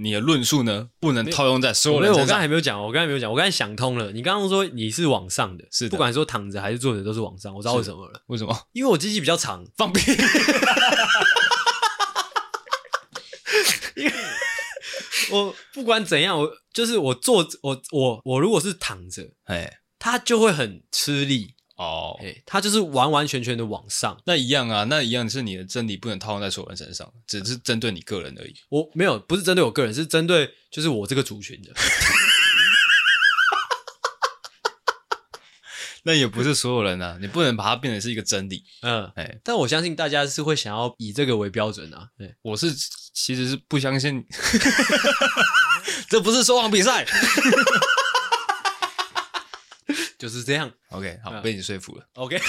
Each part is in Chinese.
你的论述呢，不能套用在所有人身上。我刚才还没有讲，我刚才没有讲，我刚才想通了。你刚刚说你是往上的，是的，不管说躺着还是坐着都是往上，我知道为什么了。为什么？因为我机器比较长，放屁。因为我不管怎样，我就是我坐，我我我如果是躺着，哎，他就会很吃力。哦，哎，他就是完完全全的往上，那一样啊，那一样是你的真理不能套用在所有人身上，只是针对你个人而已。我没有，不是针对我个人，是针对就是我这个族群的。那也不是所有人啊，你不能把它变成是一个真理。嗯，哎，但我相信大家是会想要以这个为标准啊。对，我是其实是不相信，这不是说谎比赛。就是这样，OK，好，被你说服了，OK。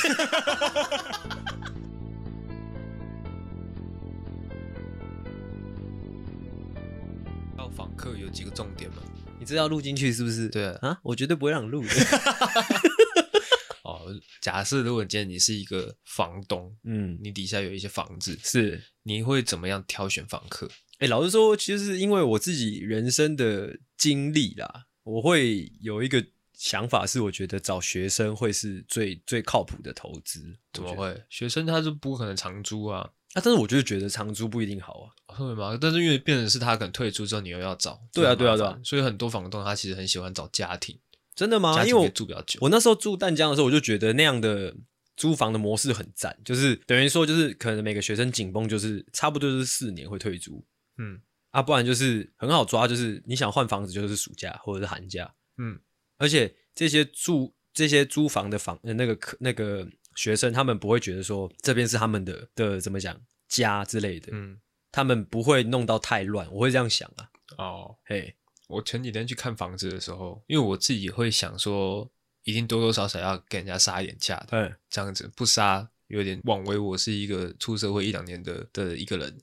要访客有几个重点吗？你知道录进去是不是？对啊，啊，我绝对不会让你录的。哦，假设如果今天你是一个房东，嗯，你底下有一些房子，是，你会怎么样挑选房客？哎、欸，老实说，其实是因为我自己人生的经历啦，我会有一个。想法是，我觉得找学生会是最最靠谱的投资。怎么会？学生他是不可能长租啊。啊，但是我就是觉得长租不一定好啊。会吗？但是因为变成是他可能退租之后，你又要找。对啊，对啊，对啊。所以很多房东他其实很喜欢找家庭。真的吗？因为我住比较久。我那时候住淡江的时候，我就觉得那样的租房的模式很赞，就是等于说，就是可能每个学生紧绷就是差不多就是四年会退租。嗯。啊，不然就是很好抓，就是你想换房子，就是暑假或者是寒假。嗯。而且这些住这些租房的房呃那个客那个学生，他们不会觉得说这边是他们的的怎么讲家之类的，嗯，他们不会弄到太乱，我会这样想啊。哦，嘿，我前几天去看房子的时候，因为我自己会想说，一定多多少少要给人家杀一点价的，嗯，这样子不杀有点枉为我是一个出社会一两年的的一个人，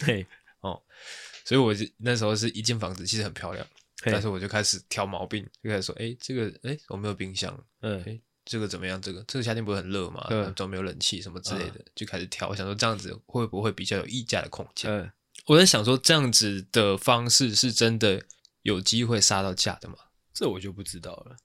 对，哦，所以我那时候是一间房子，其实很漂亮。但是我就开始挑毛病，就开始说，哎、欸，这个，哎、欸，我没有冰箱，嗯，哎、欸，这个怎么样？这个，这个夏天不是很热嘛？嗯，怎么没有冷气什么之类的，嗯、就开始挑。我想说这样子会不会比较有议价的空间？嗯，我在想说这样子的方式是真的有机会杀到价的吗？这我就不知道了。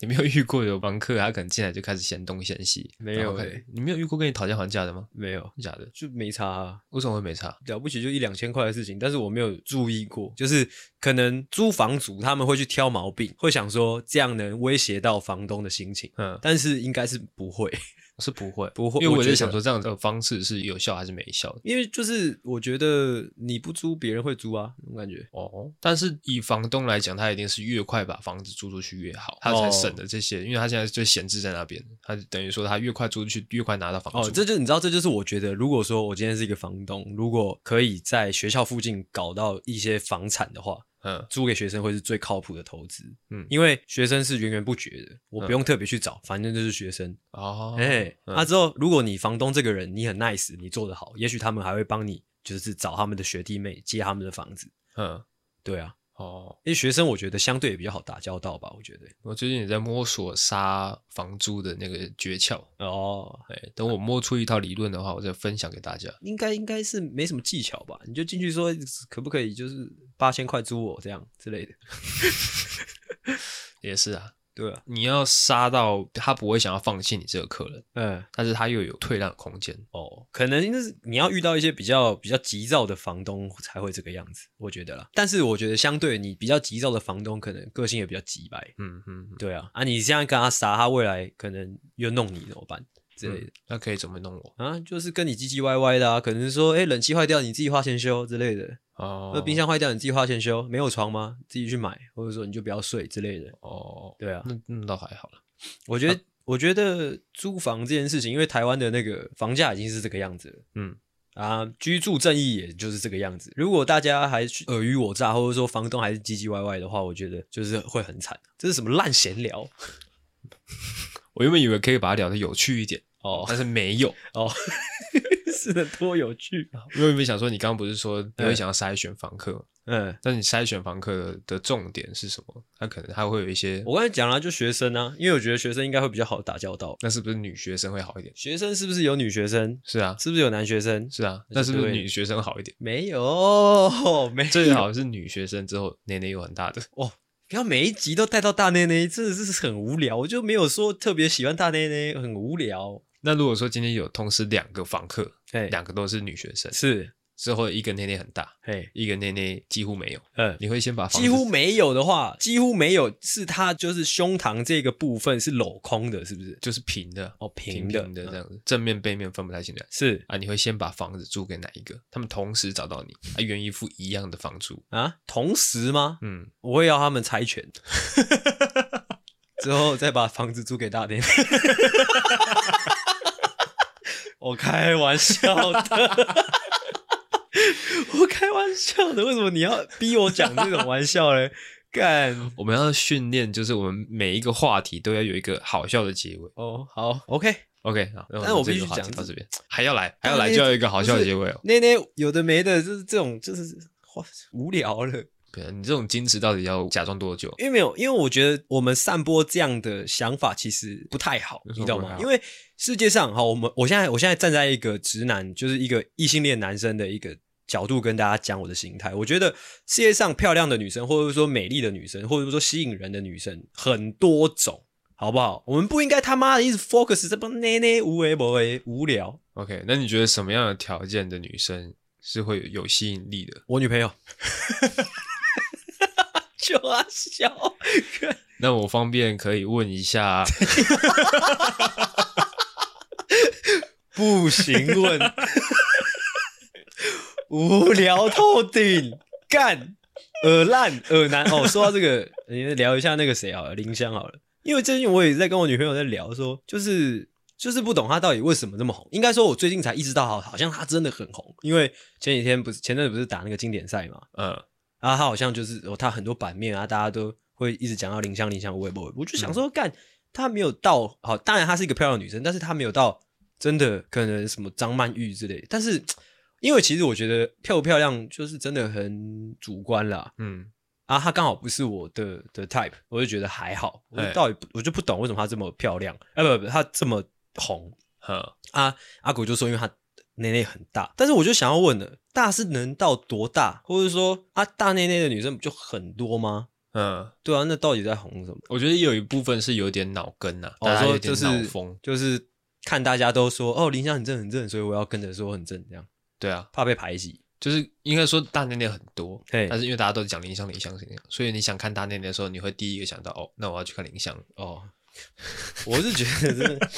你没有遇过有房客，他可能进来就开始嫌东嫌西？没有诶、欸，你没有遇过跟你讨价还价的吗？没有，假的就没差啊？为什么会没差？了不起就一两千块的事情，但是我没有注意过，就是可能租房族他们会去挑毛病，会想说这样能威胁到房东的心情，嗯，但是应该是不会。是不会，不会，因为我在想说这样的方式是有效还是没效的？因为就是我觉得你不租，别人会租啊，那种感觉。哦，但是以房东来讲，他一定是越快把房子租出去越好，他才省的这些，哦、因为他现在就闲置在那边，他等于说他越快租出去，越快拿到房租。哦，这就你知道，这就是我觉得，如果说我今天是一个房东，如果可以在学校附近搞到一些房产的话。嗯，租给学生会是最靠谱的投资。嗯，因为学生是源源不绝的，我不用特别去找，嗯、反正就是学生。哦，哎、欸，那、嗯啊、之后如果你房东这个人你很 nice，你做得好，也许他们还会帮你，就是找他们的学弟妹接他们的房子。嗯，对啊。哦，因为学生我觉得相对也比较好打交道吧，我觉得。我最近也在摸索杀房租的那个诀窍。哦，哎，等我摸出一套理论的话，我再分享给大家。应该应该是没什么技巧吧？你就进去说可不可以，就是八千块租我这样之类的。也是啊。对啊，你要杀到他不会想要放弃你这个客人，嗯，但是他又有退让空间。哦，可能就是你要遇到一些比较比较急躁的房东才会这个样子，我觉得啦。但是我觉得相对你比较急躁的房东，可能个性也比较急白，嗯嗯，对啊，啊，你这样跟他杀，他未来可能又弄你怎么办？之类的，那可以怎么弄我啊？就是跟你唧唧歪歪的啊，可能是说，哎，冷气坏掉，你自己花钱修之类的哦。那冰箱坏掉，你自己花钱修，没有床吗？自己去买，或者说你就不要睡之类的哦。对啊，那那倒还好了。我觉得，我觉得租房这件事情，因为台湾的那个房价已经是这个样子了，嗯啊，居住正义也就是这个样子。如果大家还去尔虞我诈，或者说房东还是唧唧歪歪的话，我觉得就是会很惨。这是什么烂闲聊？我原本以为可以把它聊得有趣一点。哦，但是没有哦，是的多有趣啊。因为没想说，你刚刚不是说你会想要筛选房客？嗯，那你筛选房客的重点是什么？他可能他会有一些，我刚才讲了，就学生啊，因为我觉得学生应该会比较好打交道。那是不是女学生会好一点？学生是不是有女学生？是啊，是不是有男学生？是啊，那是不是女学生好一点？没有，没有，最好是女学生之后年龄有很大的哦。不要每一集都带到大内内，真的是很无聊。我就没有说特别喜欢大内内，很无聊。那如果说今天有同时两个房客，两个都是女学生，是。之后一个内内很大，嘿，一个内内几乎没有。嗯，你会先把房几乎没有的话，几乎没有是它就是胸膛这个部分是镂空的，是不是？就是平的哦，平的这样子，正面背面分不太清楚。是啊，你会先把房子租给哪一个？他们同时找到你，啊，愿意付一样的房租啊？同时吗？嗯，我会要他们猜拳，之后再把房子租给大店。我开玩笑的。我开玩笑的，为什么你要逼我讲这种玩笑嘞？干，我们要训练，就是我们每一个话题都要有一个好笑的结尾。哦，好，OK，OK，好。那我必须讲到这边，还要来，还要来，就要有一个好笑的结尾哦。那那有的没的，就是这种，就是无聊了。对啊，你这种矜持到底要假装多久？因为没有，因为我觉得我们散播这样的想法其实不太好，你知道吗？因为世界上，哈，我们我现在我现在站在一个直男，就是一个异性恋男生的一个。角度跟大家讲我的心态，我觉得世界上漂亮的女生，或者说美丽的女生，或者说吸引人的女生很多种，好不好？我们不应该他妈的一直 focus 这帮奶奶无为不为无聊。OK，那你觉得什么样的条件的女生是会有吸引力的？我女朋友，就啊笑。那我方便可以问一下？不行问。无聊透顶，干耳烂耳难哦。说到这个，你聊一下那个谁好了，林香好了。因为最近我也在跟我女朋友在聊说，说就是就是不懂她到底为什么这么红。应该说，我最近才意识到，好，好像她真的很红。因为前几天不是前阵子不是打那个经典赛嘛，嗯，然后她好像就是哦，她很多版面啊，大家都会一直讲到林香林香，我也不会，我就想说，干她没有到好，当然她是一个漂亮女生，但是她没有到真的可能什么张曼玉之类，但是。因为其实我觉得漂不漂亮就是真的很主观啦，嗯，啊，她刚好不是我的的 type，我就觉得还好。我到底我就不懂为什么她这么漂亮，哎，不不，她这么红，呵，啊，阿古就说因为她内内很大，但是我就想要问了，大是能到多大？或者说啊，大内内的女生不就很多吗？嗯，对啊，那到底在红什么？我觉得有一部分是有点脑根呐，大家有点脑疯，就是看大家都说哦，林湘很正很正，所以我要跟着说很正这样。对啊，怕被排挤，就是应该说大内内很多，嘿但是因为大家都讲林湘林湘是那样，所以你想看大内内的时候，你会第一个想到哦，那我要去看林湘哦。我是觉得真的，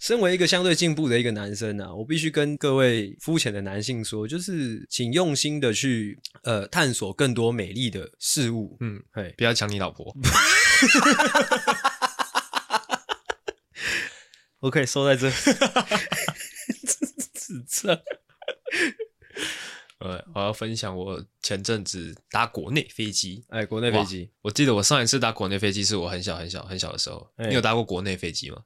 身为一个相对进步的一个男生啊，我必须跟各位肤浅的男性说，就是请用心的去呃探索更多美丽的事物，嗯，嘿不要抢你老婆。OK，收在这，指责。呃，我要分享我前阵子搭国内飞机。哎，国内飞机，我记得我上一次搭国内飞机是我很小很小很小的时候。欸、你有搭过国内飞机吗？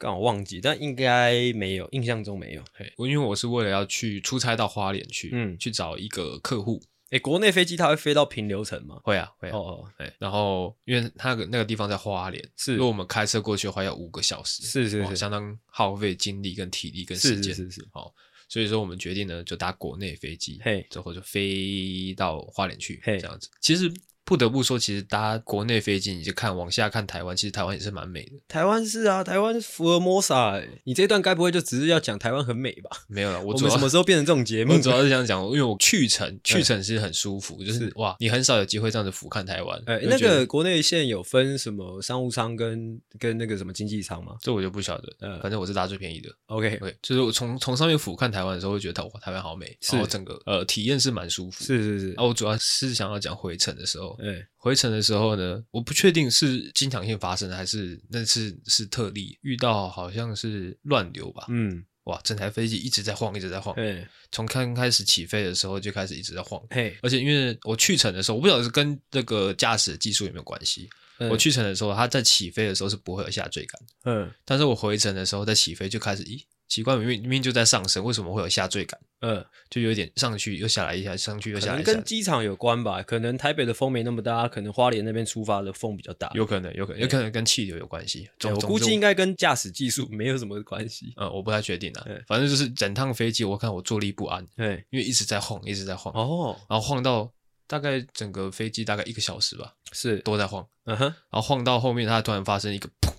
刚好忘记，但应该没有，印象中没有。嘿，我因为我是为了要去出差到花莲去，嗯，去找一个客户。哎、欸，国内飞机它会飞到平流层吗？会啊，会啊。哦哦，哎，然后因为它那个地方在花莲，是，如果我们开车过去的话要五个小时，是是是，相当耗费精力跟体力跟时间，是是是，好。所以说，我们决定呢，就搭国内飞机，嘿，之后就飞到花莲去，嘿，这样子。其实。不得不说，其实搭国内飞机，你就看往下看台湾，其实台湾也是蛮美的。台湾是啊，台湾福尔摩沙、欸。你这一段该不会就只是要讲台湾很美吧？没有了，我，我们什么时候变成这种节目？我主要是想讲，因为我去程去程是很舒服，就是，是哇，你很少有机会这样子俯瞰台湾。哎、欸，那个国内线有分什么商务舱跟跟那个什么经济舱吗？这我就不晓得。嗯，反正我是搭最便宜的。OK，OK，、就是我从从上面俯瞰台湾的时候，会觉得哇，台湾好美，然后整个呃体验是蛮舒服。是是是。啊，我主要是想要讲回程的时候，对。回程的时候呢，我不确定是经常性发生的还是那次是特例，遇到好像是乱流吧。嗯，哇，整台飞机一直在晃，一直在晃。对，从刚开始起飞的时候就开始一直在晃。嘿，而且因为我去程的时候，我不晓得是跟那个驾驶技术有没有关系。我去程的时候，它在起飞的时候是不会有下坠感。嗯，但是我回程的时候在起飞就开始，咦，奇怪，明明明明就在上升，为什么会有下坠感？嗯，就有点上去又下来一下，上去又下来。可能跟机场有关吧，可能台北的风没那么大，可能花莲那边出发的风比较大。有可能，有可能，有可能跟气流有关系。我估计应该跟驾驶技术没有什么关系。嗯，我不太确定啊。反正就是整趟飞机，我看我坐立不安。对，因为一直在晃，一直在晃。哦，然后晃到大概整个飞机大概一个小时吧，是都在晃。嗯哼，然后晃到后面，它突然发生一个砰，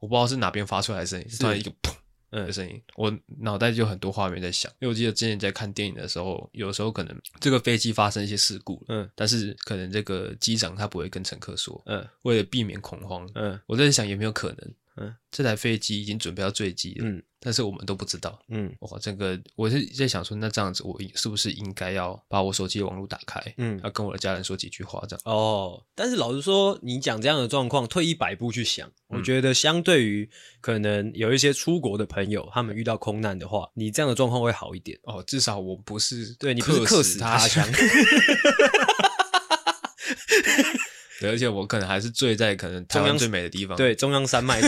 我不知道是哪边发出来的声音，突然一个砰。嗯。的声音，我脑袋就很多画面在想，因为我记得之前在看电影的时候，有时候可能这个飞机发生一些事故，嗯，但是可能这个机长他不会跟乘客说，嗯，为了避免恐慌，嗯，我在想有没有可能。嗯，这台飞机已经准备要坠机了，嗯，但是我们都不知道，嗯，哇，这个我是在想说，那这样子我是不是应该要把我手机的网络打开，嗯，要跟我的家人说几句话这样。哦，但是老实说，你讲这样的状况，退一百步去想，嗯，我觉得相对于可能有一些出国的朋友，他们遇到空难的话，你这样的状况会好一点。哦，至少我不是对你不是客死他乡。对，而且我可能还是醉在可能台湾最美的地方，对，中央山脉。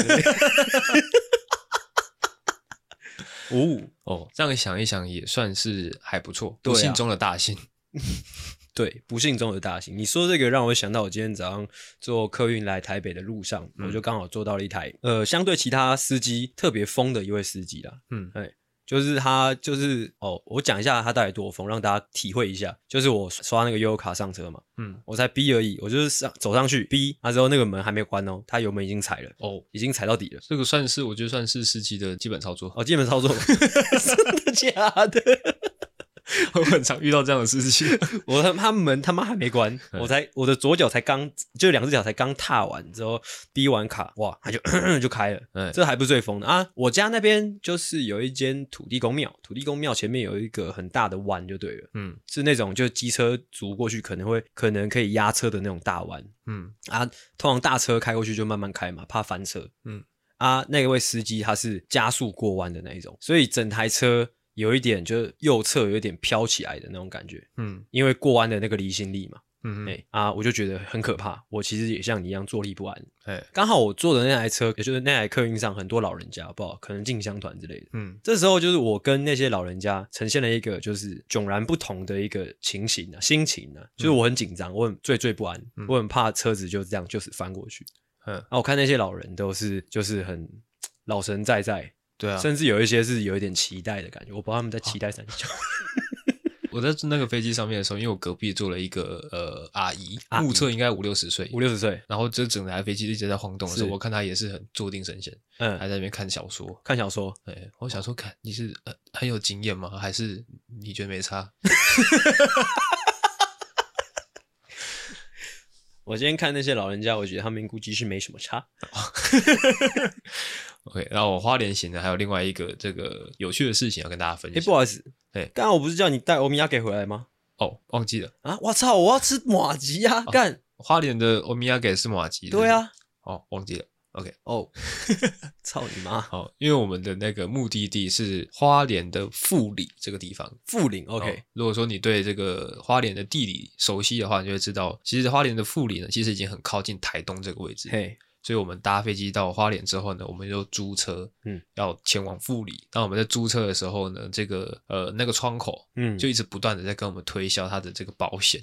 哦哦，这样想一想也算是还不错，不幸中的大幸。对，不幸中的大幸。你说这个让我想到，我今天早上坐客运来台北的路上，嗯、我就刚好坐到了一台呃，相对其他司机特别疯的一位司机啦。嗯，哎。就是他，就是哦，我讲一下他到底多疯，让大家体会一下。就是我刷那个悠游卡上车嘛，嗯，我才 B 而已，我就是上走上去 B，，那之后那个门还没关哦，他油门已经踩了，哦，已经踩到底了。这个算是我觉得算是司机的基本操作哦，基本操作，真的假的？我很常遇到这样的事情，我他他门他妈还没关，我才我的左脚才刚就两只脚才刚踏完之后逼完卡，哇，他就 就开了，嗯，这还不是最疯的。啊！我家那边就是有一间土地公庙，土地公庙前面有一个很大的弯，就对了，嗯，是那种就机车族过去可能会可能可以压车的那种大弯，嗯。啊，通常大车开过去就慢慢开嘛，怕翻车，嗯。啊，那位司机他是加速过弯的那一种，所以整台车。有一点就是右侧有一点飘起来的那种感觉，嗯，因为过弯的那个离心力嘛，嗯，哎、欸、啊，我就觉得很可怕。我其实也像你一样坐立不安，哎、欸，刚好我坐的那台车，也就是那台客运上很多老人家，不好，可能进香团之类的，嗯，这时候就是我跟那些老人家呈现了一个就是迥然不同的一个情形啊，心情啊，就是我很紧张，我很惴惴不安，嗯、我很怕车子就这样就是翻过去，嗯，啊，我看那些老人都是就是很老神在在。对啊，甚至有一些是有一点期待的感觉，我不知道他们在期待什么。我在那个飞机上面的时候，因为我隔壁坐了一个呃阿姨，目测应该五六十岁，五六十岁。然后这整台飞机一直在晃动的时候，我看她也是很坐定神闲，嗯，还在那边看小说，看小说。对，我想说，看你是很很有经验吗？还是你觉得没差？我今天看那些老人家，我觉得他们估计是没什么差。OK，然后我花莲行的，还有另外一个这个有趣的事情要跟大家分享。哎，不好意思，哎，刚刚我不是叫你带欧米亚给回来吗？哦，忘记了啊！我操，我要吃麻糬啊！干，花莲的欧米亚给是马吉。对啊，哦，忘记了。OK，哦，操你妈！好，因为我们的那个目的地是花莲的富里这个地方。富里，OK。如果说你对这个花莲的地理熟悉的话，你就会知道，其实花莲的富里呢，其实已经很靠近台东这个位置。嘿。所以我们搭飞机到花莲之后呢，我们就租车，嗯，要前往富里。当我们在租车的时候呢，这个呃那个窗口，嗯，就一直不断的在跟我们推销他的这个保险，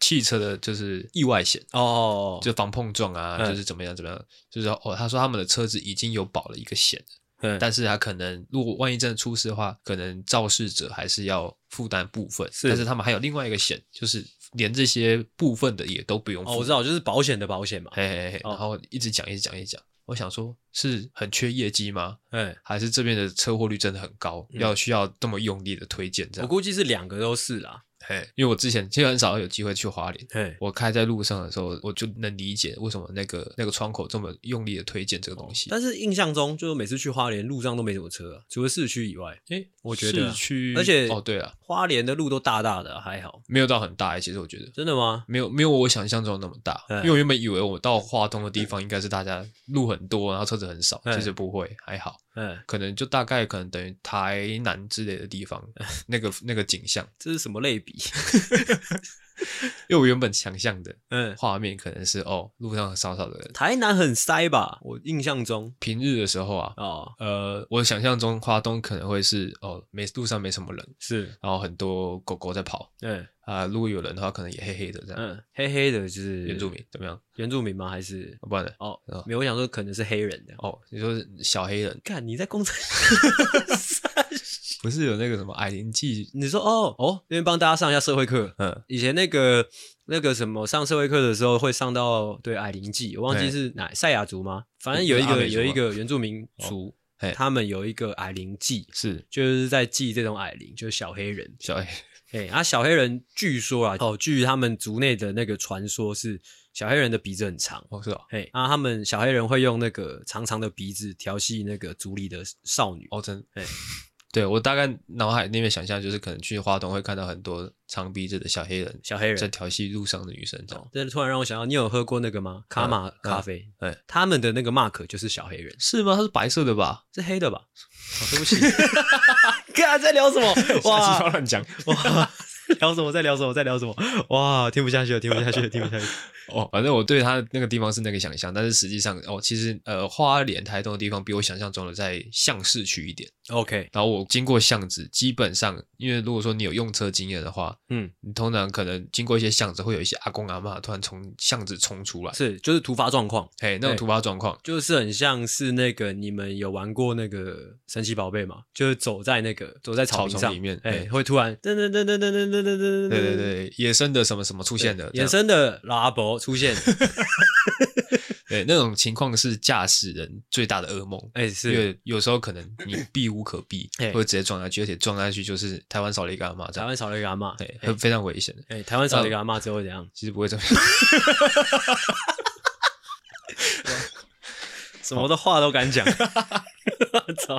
汽车的就是意外险哦，就防碰撞啊，就是怎么样怎么样，就是说哦，他说他们的车子已经有保了一个险，嗯，但是他可能如果万一真的出事的话，可能肇事者还是要负担部分，是，但是他们还有另外一个险，就是。连这些部分的也都不用付。哦，我知道，就是保险的保险嘛。嘿嘿嘿，然后一直讲，一直讲，一直讲。我想说，是很缺业绩吗？嗯，还是这边的车祸率真的很高，要需要这么用力的推荐这样？我估计是两个都是啦。嘿，因为我之前其实很少有机会去花莲。嘿，我开在路上的时候，我就能理解为什么那个那个窗口这么用力的推荐这个东西。但是印象中，就是每次去花莲路上都没什么车啊，除了市区以外。诶，我觉得市区，而且哦，对了，花莲的路都大大的，还好，没有到很大。其实我觉得，真的吗？没有没有我想象中那么大。因为我原本以为我到花东的地方应该是大家路很多，然后车子很少。其实不会，还好。嗯，可能就大概可能等于台南之类的地方，那个那个景象，这是什么类比？因为我原本想象的，嗯，画面可能是哦，路上少少的人。台南很塞吧？我印象中平日的时候啊，哦，呃，我想象中花东可能会是哦，没路上没什么人，是，然后很多狗狗在跑，嗯。啊，如果有人的话，可能也黑黑的这样。嗯，黑黑的就是原住民，怎么样？原住民吗？还是不然的？哦，没有，我想说可能是黑人的。哦，你说小黑人？看你在工厂，不是有那个什么矮灵祭？你说哦哦，那边帮大家上一下社会课。嗯，以前那个那个什么上社会课的时候会上到对矮灵祭，我忘记是哪赛亚族吗？反正有一个有一个原住民族，他们有一个矮灵祭，是。就是在祭这种矮灵，就是小黑人，小黑。哎，啊，小黑人据说啊，哦，据他们族内的那个传说是，小黑人的鼻子很长，哦，是哦，嘿，啊，他们小黑人会用那个长长的鼻子调戏那个族里的少女，哦，真，哎，对我大概脑海那边想象就是可能去花东会看到很多长鼻子的小黑人，小黑人在调戏路上的女生，这样，这突然让我想到，你有喝过那个吗？卡玛咖啡，哎，他们的那个 mark 就是小黑人，是吗？它是白色的吧？是黑的吧？对不起。看在聊什么？哇，乱讲哇！聊什么？在聊什么？在聊什么？哇，听不下去了，听不下去了，听不下去。哦，反正我对他那个地方是那个想象，但是实际上哦，其实呃，花莲台东的地方比我想象中的在像市区一点。OK，然后我经过巷子，基本上因为如果说你有用车经验的话，嗯，你通常可能经过一些巷子，会有一些阿公阿妈突然从巷子冲出来，是就是突发状况，嘿，那种突发状况。就是很像是那个你们有玩过那个神奇宝贝嘛？就是走在那个走在草丛里面，哎，会突然噔噔噔噔噔噔噔噔噔，对对对，野生的什么什么出现的，野生的老阿伯出现。对，那种情况是驾驶人最大的噩梦。哎，是因为有时候可能你避无可避，会直接撞下去，而且撞下去就是台湾少了一个阿嬷。台湾少了一个阿嬷，对，会非常危险的。哎，台湾少了一个阿嬷之后会怎样？其实不会怎么样。什么的话都敢讲。我 操！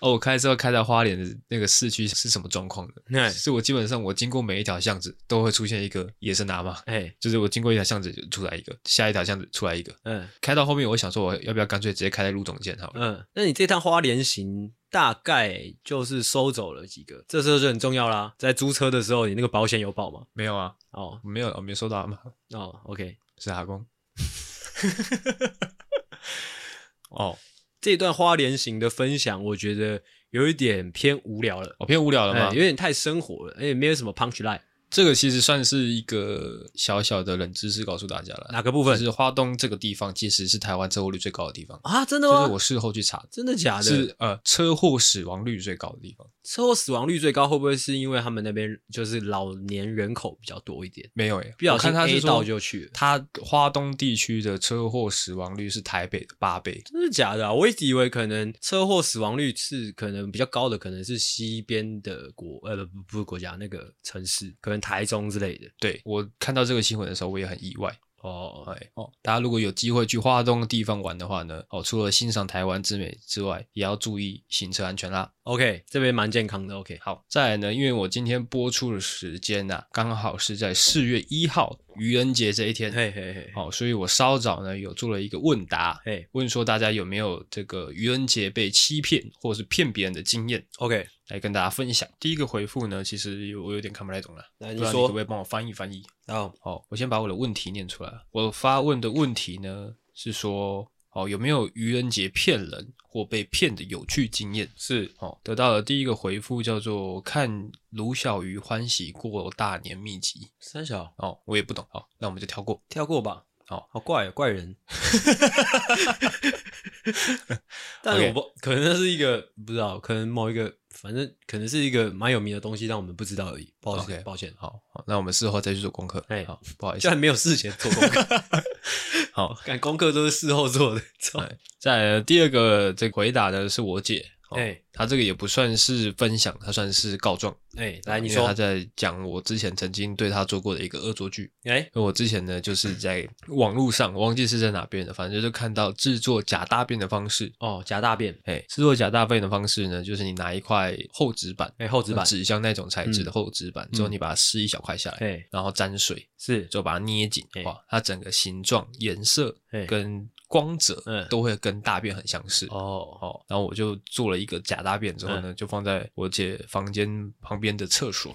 哦，我开车开到花莲的那个市区是什么状况的？是我基本上我经过每一条巷子都会出现一个野生阿嬷，哎，就是我经过一条巷子就出来一个，下一条巷子出来一个，嗯，开到后面我想说我要不要干脆直接开在路中间好了，嗯，那你这趟花莲行大概就是收走了几个？这时候就很重要啦，在租车的时候你那个保险有保吗？没有啊，哦，没有，我没收到吗？哦，OK，是阿公，哦。这段花莲行的分享，我觉得有一点偏无聊了，哦，偏无聊了吗？有点太生活了，而且没有什么 punch line。这个其实算是一个小小的冷知识，告诉大家了。哪个部分？就是花东这个地方，其实是台湾车祸率最高的地方啊！真的吗？就是我事后去查，真的假的？是呃，车祸死亡率最高的地方。车祸死亡率最高，会不会是因为他们那边就是老年人口比较多一点？没有诶，不小心 A 到就去了。他花东地区的车祸死亡率是台北的八倍，真的假的啊？我一直以为可能车祸死亡率是可能比较高的，可能是西边的国呃不不是国家那个城市，可能台中之类的。对，我看到这个新闻的时候，我也很意外。哦，哎，哦，大家如果有机会去花东的地方玩的话呢，哦，除了欣赏台湾之美之外，也要注意行车安全啦。OK，这边蛮健康的。OK，好，再来呢，因为我今天播出的时间呐、啊，刚好是在四月一号愚人节这一天，嘿嘿嘿，好，所以我稍早呢有做了一个问答，嘿，问说大家有没有这个愚人节被欺骗或是骗别人的经验？OK，来跟大家分享。第一个回复呢，其实我有点看不太懂了，那你说，你可不可以帮我翻译翻译？哦，好，我先把我的问题念出来。我发问的问题呢是说，哦，有没有愚人节骗人或被骗的有趣经验？是，哦，得到了第一个回复叫做看卢小鱼欢喜过大年秘籍。三小，哦，我也不懂，好，那我们就跳过，跳过吧。好，好怪，怪人。但是我不，可能那是一个不知道，可能某一个。反正可能是一个蛮有名的东西，但我们不知道而已。抱歉抱歉。好，好，那我们事后再去做功课。哎，好，不好意思，现在没有事前做功课。好，看功课都是事后做的。再来第二个，这个回答的是我姐。哎、哦，他这个也不算是分享，他算是告状。哎，来你说，他在讲我之前曾经对他做过的一个恶作剧。哎，我之前呢，就是在网络上，我忘记是在哪边的，反正就是看到制作假大便的方式。哦，假大便。哎，制作假大便的方式呢，就是你拿一块厚纸板，哎，厚纸板，纸箱那种材质的厚纸板，嗯、之后你把它撕一小块下来，哎、嗯，然后沾水，是，就把它捏紧，哇，它整个形状、颜色跟。光泽，嗯，都会跟大便很相似哦哦，然后我就做了一个假大便之后呢，就放在我姐房间旁边的厕所，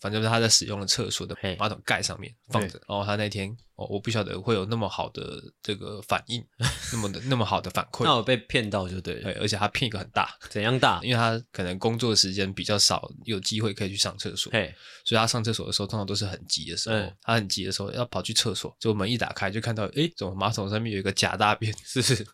反正他在使用的厕所的马桶盖上面放着，然后他那天。哦，我不晓得会有那么好的这个反应，那么的那么好的反馈。那我被骗到就对了。对，而且他骗一个很大，怎样大？因为他可能工作时间比较少，有机会可以去上厕所。嘿，所以他上厕所的时候，通常都是很急的时候。嗯、他很急的时候要跑去厕所，就门一打开就看到，哎，怎么马桶上面有一个假大便？是是。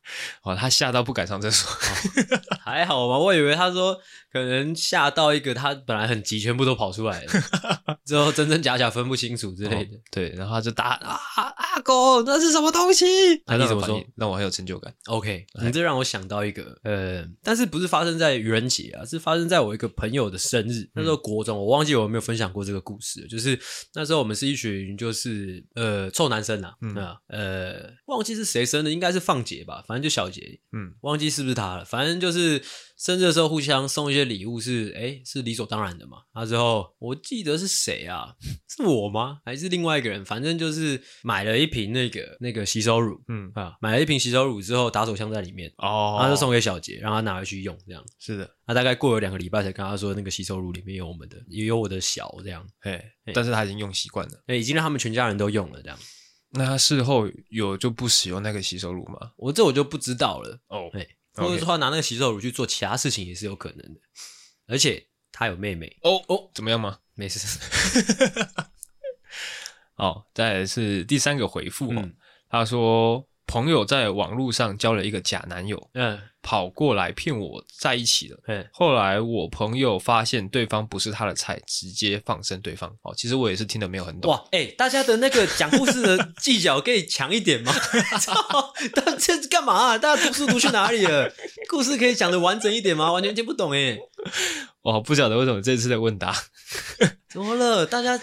哦，他吓到不敢上厕所。哦、还好吧，我以为他说可能吓到一个他本来很急，全部都跑出来了，之后真真假假分不清楚之类的。哦、对，然后他就打啊。啊，阿公，那是什么东西？那你怎么说？让我很有成就感。OK，你这让我想到一个，呃，但是不是发生在愚人节啊？是发生在我一个朋友的生日。那时候国中，我忘记我有没有分享过这个故事。就是那时候我们是一群，就是呃臭男生啊，嗯，呃，忘记是谁生的，应该是放姐吧，反正就小杰，嗯，忘记是不是他了，反正就是。生日的时候互相送一些礼物是诶是理所当然的嘛？那之后我记得是谁啊？是我吗？还是另外一个人？反正就是买了一瓶那个那个洗手乳，嗯啊，买了一瓶洗手乳之后打手枪在里面哦，然后就送给小杰，让他拿回去用，这样是的。他大概过了两个礼拜才跟他说那个洗手乳里面有我们的，也有我的小这样，嘿，但是他已经用习惯了，诶已经让他们全家人都用了这样。那他事后有就不使用那个洗手乳吗？我这我就不知道了哦，嘿。或者说他拿那个洗手乳去做其他事情也是有可能的，而且他有妹妹哦哦，怎么样吗？没事。哦，再来是第三个回复哦，嗯、他说。朋友在网络上交了一个假男友，嗯，跑过来骗我在一起了。嗯，后来我朋友发现对方不是他的菜，直接放生对方。哦，其实我也是听得没有很懂。哇，哎、欸，大家的那个讲故事的技巧可以强一点吗？操，大家这干嘛啊？大家读书读去哪里了？故事可以讲的完整一点吗？完全听不懂哎。哇，不晓得为什么这次的问答怎么了？大家。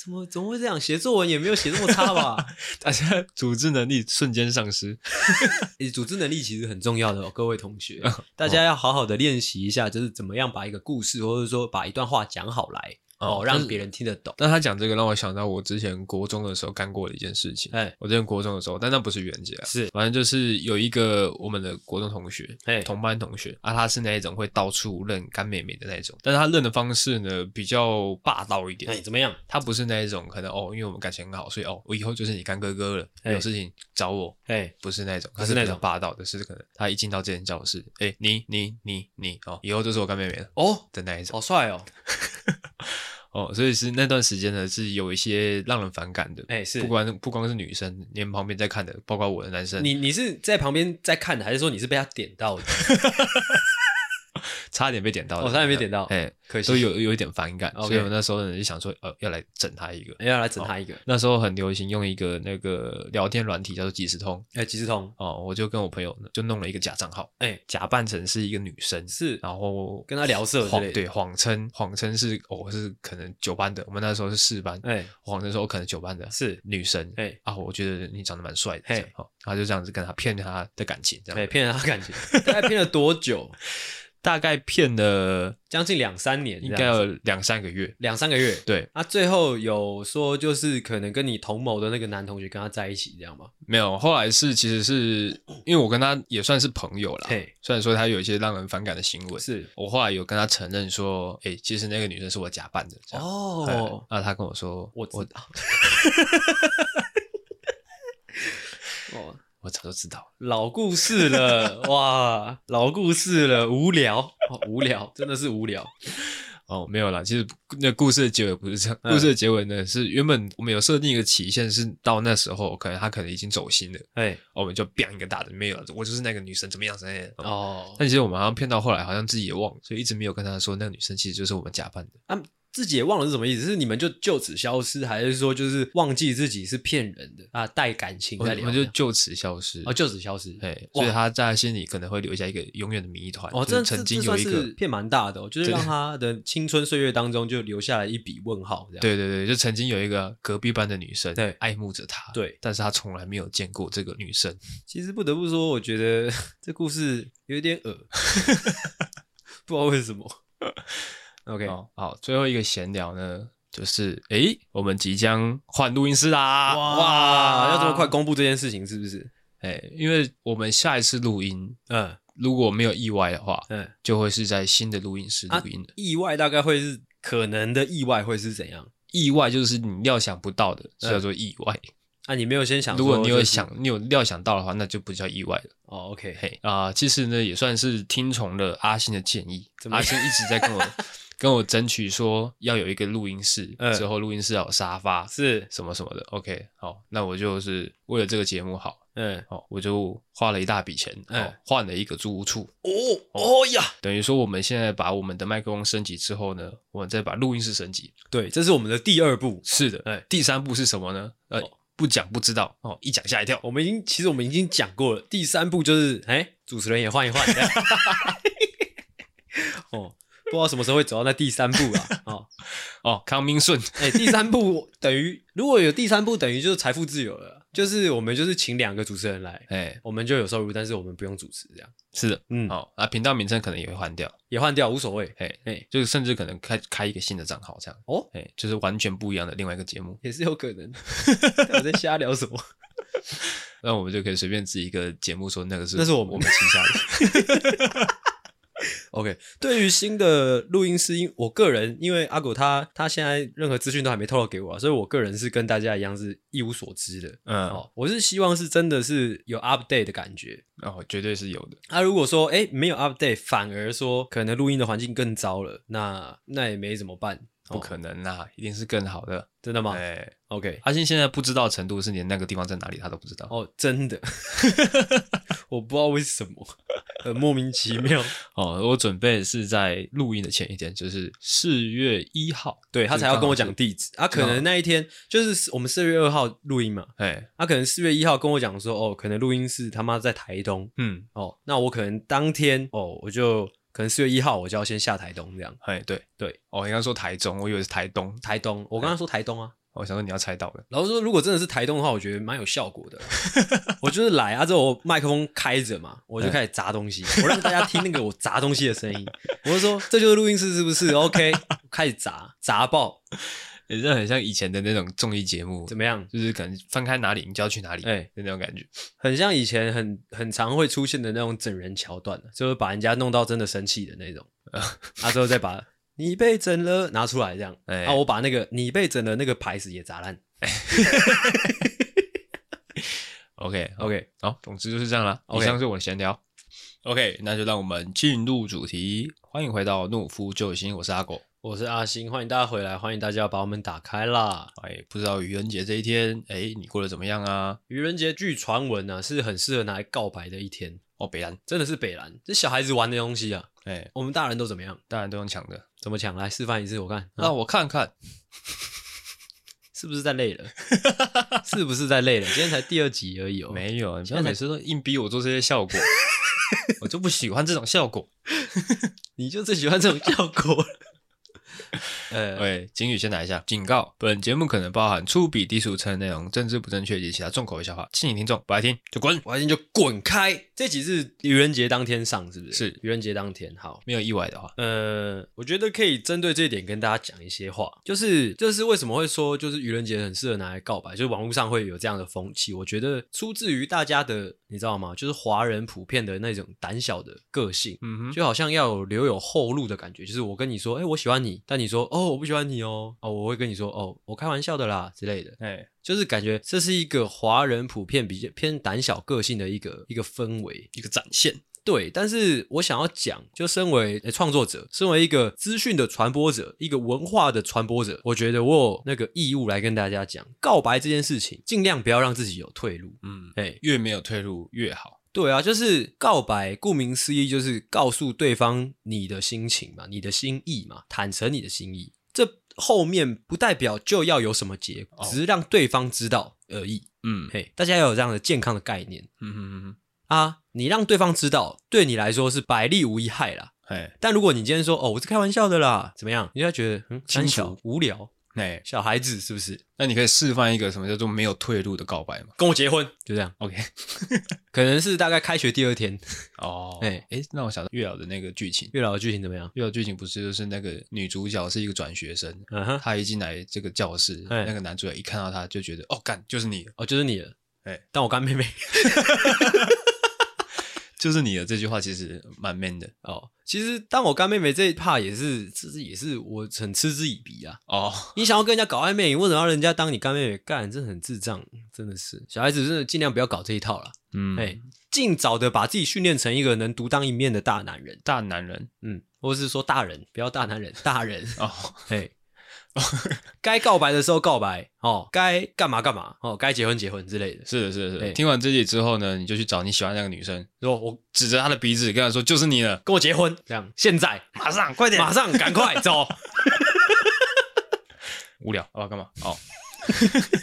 怎么怎么会这样？写作文也没有写这么差吧？大家组织能力瞬间丧失。组织能力其实很重要的哦，各位同学，大家要好好的练习一下，就是怎么样把一个故事或者说把一段话讲好来。哦，让别人听得懂。但他讲这个让我想到我之前国中的时候干过的一件事情。哎，我之前国中的时候，但那不是愚人节啊，是反正就是有一个我们的国中同学，哎，同班同学啊，他是那一种会到处认干妹妹的那种，但是他认的方式呢比较霸道一点。哎，怎么样？他不是那一种可能哦，因为我们感情很好，所以哦，我以后就是你干哥哥了，有事情找我。哎，不是那种，他是那种霸道的，是可能他一进到这间教室，哎，你你你你哦，以后就是我干妹妹了哦的那一种，好帅哦。哦，所以是那段时间呢，是有一些让人反感的。哎、欸，是，不光不光是女生，你们旁边在看的，包括我的男生。你你是在旁边在看的，还是说你是被他点到的？差点被点到，我差点被点到，哎，可惜，都有有一点反感，所以我那时候呢就想说，呃，要来整他一个，要来整他一个。那时候很流行用一个那个聊天软体叫做即时通，哎，即时通，哦，我就跟我朋友呢就弄了一个假账号，哎，假扮成是一个女生，是，然后跟他聊色，对，谎称谎称是我是可能九班的，我们那时候是四班，哎，谎称说我可能九班的，是。女生，哎，啊，我觉得你长得蛮帅的，哎，好，然后就这样子跟他骗他的感情，这样，骗他感情，大概骗了多久？大概骗了将近两三年，应该有两三个月，两三个月。对，那、啊、最后有说就是可能跟你同谋的那个男同学跟他在一起这样吗？没有，后来是其实是因为我跟他也算是朋友啦。嘿，虽然说他有一些让人反感的行为，是我后来有跟他承认说，哎、欸，其实那个女生是我假扮的。哦，那他跟我说，我。我哦。我早就知道老故事了哇，老故事了，无聊，哦、无聊，真的是无聊哦。没有啦，其实那故事的结尾不是这样，嗯、故事的结尾呢是原本我们有设定一个期限，是到那时候可能他可能已经走心了，哎、欸，我们就变一个大的没有，我就是那个女生怎么样怎么样哦。但其实我们好像骗到后来，好像自己也忘了，所以一直没有跟他说那个女生其实就是我们假扮的。啊自己也忘了是什么意思，是你们就就此消失，还是说就是忘记自己是骗人的啊？带感情在里面，我们就就此消失哦，就此消失。对，所以他在他心里可能会留下一个永远的谜团。哦，这曾经有一个骗蛮大的，哦，就是让他的青春岁月当中就留下了一笔问号。这样，对对对，就曾经有一个隔壁班的女生对爱慕着他，对，但是他从来没有见过这个女生。其实不得不说，我觉得 这故事有点恶，不知道为什么。OK，好，好，最后一个闲聊呢，就是诶、欸，我们即将换录音室啦！哇，哇要这么快公布这件事情是不是？哎、欸，因为我们下一次录音，嗯，如果没有意外的话，嗯，就会是在新的录音室录音的、啊。意外大概会是。可能的意外会是怎样？意外就是你料想不到的，是叫做意外。嗯啊，你没有先想，如果你有想，你有料想到的话，那就不叫意外了。哦，OK，嘿啊，其实呢，也算是听从了阿信的建议。阿信一直在跟我跟我争取说要有一个录音室，之后录音室要有沙发，是什么什么的。OK，好，那我就是为了这个节目好，嗯，好，我就花了一大笔钱，嗯，换了一个租屋处。哦哦呀，等于说我们现在把我们的麦克风升级之后呢，我们再把录音室升级。对，这是我们的第二步。是的，哎，第三步是什么呢？呃。不讲不知道哦，一讲吓一跳。我们已经其实我们已经讲过了，第三步就是哎，主持人也换一换。哦，不知道什么时候会走到那第三步啊？哦哦，康明顺，哎，第三步等于如果有第三步，等于就是财富自由了。就是我们就是请两个主持人来，哎、欸，我们就有收入，但是我们不用主持这样。是的，嗯，好，啊，频道名称可能也会换掉，也换掉无所谓，哎哎，就是甚至可能开开一个新的账号这样。哦，哎，就是完全不一样的另外一个节目，也是有可能。我在瞎聊什么？那我们就可以随便指一个节目说那个是那是我们我们旗下的。OK，对于新的录音师，因我个人，因为阿狗他他现在任何资讯都还没透露给我，所以我个人是跟大家一样是一无所知的。嗯，哦，我是希望是真的是有 update 的感觉，哦，绝对是有的。那、啊、如果说哎没有 update，反而说可能录音的环境更糟了，那那也没怎么办。不可能呐，一定是更好的，真的吗？哎，OK，阿信现在不知道程度是连那个地方在哪里他都不知道。哦，真的，我不知道为什么，很莫名其妙。哦。我准备是在录音的前一天，就是四月一号，对，他才要跟我讲地址，啊，可能那一天就是我们四月二号录音嘛，哎，他可能四月一号跟我讲说，哦，可能录音室他妈在台东，嗯，哦，那我可能当天哦，我就。可能四月一号我就要先下台东这样，哎，对对，哦，你刚说台中，我以为是台东，台东，我刚刚说台东啊，我想说你要猜到的。然后说如果真的是台东的话，我觉得蛮有效果的。我就是来啊，之后我麦克风开着嘛，我就开始砸东西，我让大家听那个我砸东西的声音。我就说这就是录音室是不是？OK，开始砸砸爆。也是很像以前的那种综艺节目，怎么样？就是可能翻开哪里，你就要去哪里，哎、欸，就那种感觉，很像以前很很常会出现的那种整人桥段，就是把人家弄到真的生气的那种，啊，之后再把你被整了拿出来，这样，啊，我把那个你被整了那个牌子也砸烂，OK OK，好，总之就是这样了。以上是我的闲聊，OK，那就让我们进入主题，欢迎回到懦夫救星，我是阿狗。我是阿星，欢迎大家回来，欢迎大家把我们打开啦！哎，不知道愚人节这一天，哎，你过得怎么样啊？愚人节据传闻呢，是很适合拿来告白的一天哦。北兰真的是北兰，这小孩子玩的东西啊！哎，我们大人都怎么样？大人都用抢的，怎么抢？来示范一次，我看。让我看看，是不是在累了？是不是在累了？今天才第二集而已哦。没有，你不要每次都硬逼我做这些效果，我就不喜欢这种效果。你就最喜欢这种效果。呃，喂，警语先来一下，警告：本节目可能包含粗鄙、低俗、成内容、政治不正确及其他重口味笑话，敬请听众不爱听就滚，不爱听就滚开。这集是愚人节当天上，是不是？是愚人节当天，好，没有意外的话，呃，我觉得可以针对这一点跟大家讲一些话，就是就是为什么会说就是愚人节很适合拿来告白，就是网络上会有这样的风气，我觉得出自于大家的，你知道吗？就是华人普遍的那种胆小的个性，嗯哼，就好像要有留有后路的感觉，就是我跟你说，哎，我喜欢你，但你说。哦，我不喜欢你哦，哦，我会跟你说，哦，我开玩笑的啦之类的，哎，就是感觉这是一个华人普遍比较偏胆小个性的一个一个氛围，一个展现。对，但是我想要讲，就身为创作者，身为一个资讯的传播者，一个文化的传播者，我觉得我有那个义务来跟大家讲，告白这件事情，尽量不要让自己有退路。嗯，哎，越没有退路越好。对啊，就是告白，顾名思义就是告诉对方你的心情嘛，你的心意嘛，坦诚你的心意。这后面不代表就要有什么结果，只是让对方知道而已。嗯，嘿，大家要有这样的健康的概念。嗯哼哼哼，啊，你让对方知道，对你来说是百利无一害啦。嘿，但如果你今天说哦，我是开玩笑的啦，怎么样？人家觉得嗯，轻巧无聊。哎，小孩子是不是？那你可以示范一个什么叫做没有退路的告白吗？跟我结婚，就这样。OK，可能是大概开学第二天。哦，哎哎，那我想到月老的那个剧情，月老的剧情怎么样？月老剧情不是就是那个女主角是一个转学生，嗯哼，她一进来这个教室，那个男主角一看到她就觉得，哦干，就是你，哦就是你了。哎，当我干妹妹。就是你的这句话其实蛮 man 的哦。其实当我干妹妹这一 part 也是，这是也是我很嗤之以鼻啊。哦，你想要跟人家搞暧昧，你为什么要人家当你干妹妹干？这很智障，真的是。小孩子真的尽量不要搞这一套了。嗯，哎，尽早的把自己训练成一个能独当一面的大男人。大男人，嗯，或者是说大人，不要大男人，大人。哦，嘿。该告白的时候告白哦，该干嘛干嘛哦，该结婚结婚之类的。是的，是的，是的。听完这集之后呢，你就去找你喜欢那个女生，说我指着她的鼻子跟她说：“就是你了，跟我结婚。”这样，现在马上快点，马上赶快 走。无聊，好吧，干嘛？哦，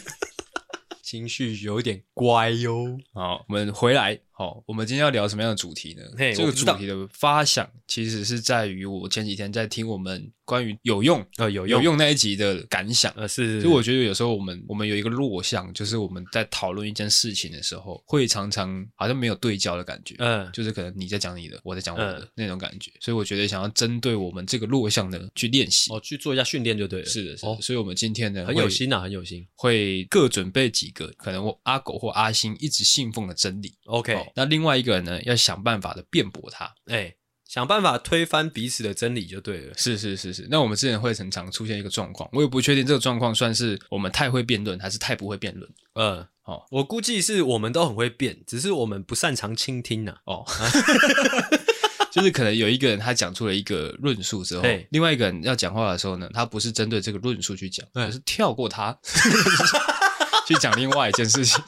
情绪有点乖哟。好，我们回来。好，我们今天要聊什么样的主题呢？嘿这个主题的发想其实是在于我前几天在听我们关于有用呃有用有用那一集的感想。呃，是，是，是。所以我觉得有时候我们我们有一个弱项，就是我们在讨论一件事情的时候，会常常好像没有对焦的感觉。嗯，就是可能你在讲你的，我在讲我的、嗯、那种感觉。所以我觉得想要针对我们这个弱项呢，去练习哦，去做一下训练就对了。是的，是的。哦、所以我们今天呢，很有心呐、啊，很有心，会各准备几个可能我阿狗或阿星一直信奉的真理。OK。那另外一个人呢，要想办法的辩驳他，哎、欸，想办法推翻彼此的真理就对了。是是是是。那我们之前会很常出现一个状况，我也不确定这个状况算是我们太会辩论，还是太不会辩论。嗯，哦，我估计是我们都很会辩，只是我们不擅长倾听呢、啊。哦，就是可能有一个人他讲出了一个论述之后，嘿另外一个人要讲话的时候呢，他不是针对这个论述去讲，而是跳过他 去讲另外一件事情。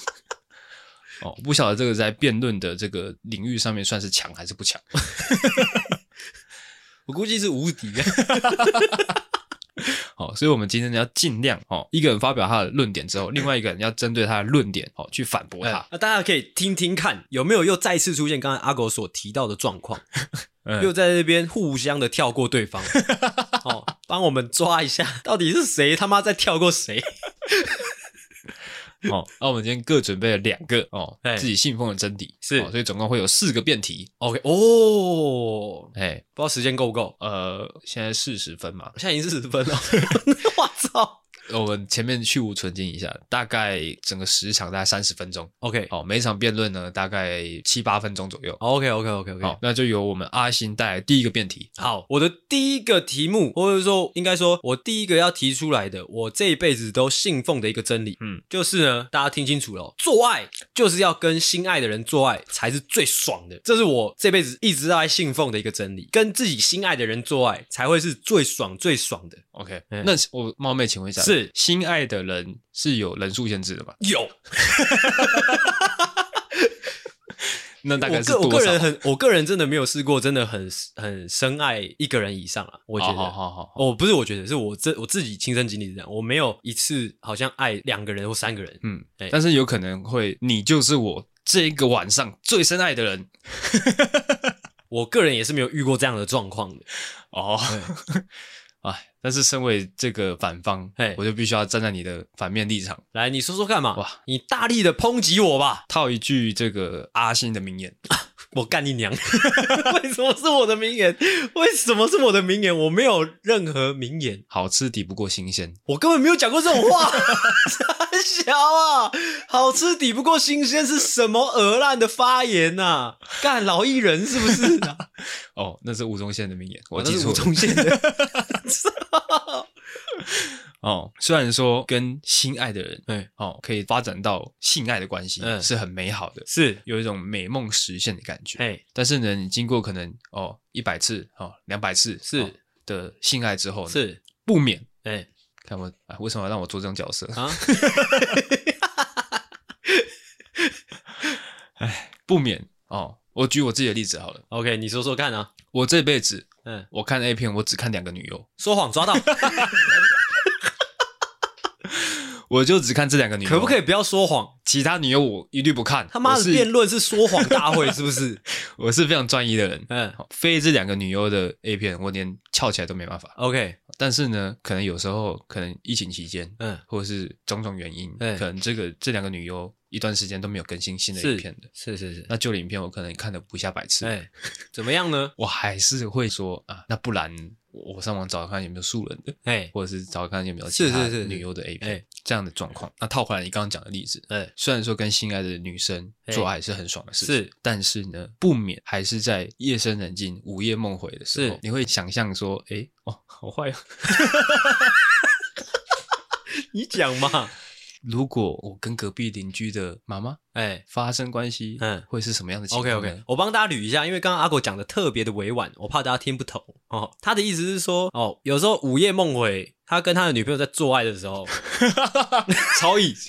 哦，不晓得这个在辩论的这个领域上面算是强还是不强，我估计是无敌。好，所以我们今天要尽量哦，一个人发表他的论点之后，另外一个人要针对他的论点哦去反驳他。那大家可以听听看，有没有又再次出现刚才阿狗所提到的状况，又在这边互相的跳过对方。哦，帮我们抓一下，到底是谁他妈在跳过谁？哦，那我们今天各准备了两个哦，自己信奉的真谛是，所以总共会有四个辩题。OK，哦，哎，不知道时间够不够？呃，现在四十分嘛，现在已经四十分了，我操！我们前面去无存菁一下，大概整个时长大概三十分钟。OK，好，每一场辩论呢大概七八分钟左右。OK，OK，OK，OK，好，那就由我们阿星带来第一个辩题。好，我的第一个题目，或者说应该说我第一个要提出来的，我这一辈子都信奉的一个真理，嗯，就是呢，大家听清楚了，做爱就是要跟心爱的人做爱才是最爽的，这是我这辈子一直在信奉的一个真理，跟自己心爱的人做爱才会是最爽最爽的。OK，那我冒昧请问一下，是心爱的人是有人数限制的吗？有。那大概是多少？我个人很，我个人真的没有试过，真的很很深爱一个人以上啊。我觉得，好好好，哦，不是，我觉得是我这我自己亲身经历是这样，我没有一次好像爱两个人或三个人。嗯，但是有可能会，你就是我这一个晚上最深爱的人。我个人也是没有遇过这样的状况的。哦。哎，但是身为这个反方，嘿我就必须要站在你的反面立场。来，你说说看嘛。哇，你大力的抨击我吧。套一句这个阿星的名言。我干你娘！为什么是我的名言？为什么是我的名言？我没有任何名言。好吃抵不过新鲜，我根本没有讲过这种话。三小啊，好吃抵不过新鲜是什么鹅烂的发言呐、啊？干老艺人是不是、啊？哦，那是吴宗宪的名言，我记错了。吴宗宪的。哦，虽然说跟心爱的人，对，哦，可以发展到性爱的关系，嗯，是很美好的，是。有一种美梦实现的感觉，哎，但是呢，你经过可能哦一百次，哦两百次是。的性爱之后呢，是。不免，哎，看我啊，为什么要让我做这种角色？啊？哎，不免哦，我举我自己的例子好了，OK，你说说看啊，我这辈子，嗯，我看 A 片，我只看两个女优，说谎抓到。我就只看这两个女优，可不可以不要说谎？其他女优我一律不看。他妈的辩论是说谎大会是不是？我是非常专一的人，嗯，非这两个女优的 A 片，我连翘起来都没办法。OK，但是呢，可能有时候可能疫情期间，嗯，或者是种种原因，嗯，可能这个这两个女优一段时间都没有更新新的影片的，是是是，那旧的影片我可能看了不下百次，哎，怎么样呢？我还是会说啊，那不然我上网找看有没有素人的，哎，或者是找看有没有其他女优的 A 片，哎，这样的状况。那套回来你刚刚讲的例子，哎，虽然说跟心爱的女生做爱是很爽的事情，是，但是呢，不免还是在夜深人静、午夜梦回的时候，你会想象说，哎，哦，好坏哦 你讲嘛。如果我跟隔壁邻居的妈妈哎发生关系，嗯，会是什么样的情况？OK OK，我帮大家捋一下，因为刚刚阿狗讲的特别的委婉，我怕大家听不懂哦。他的意思是说，哦，有时候午夜梦回，他跟他的女朋友在做爱的时候，超意。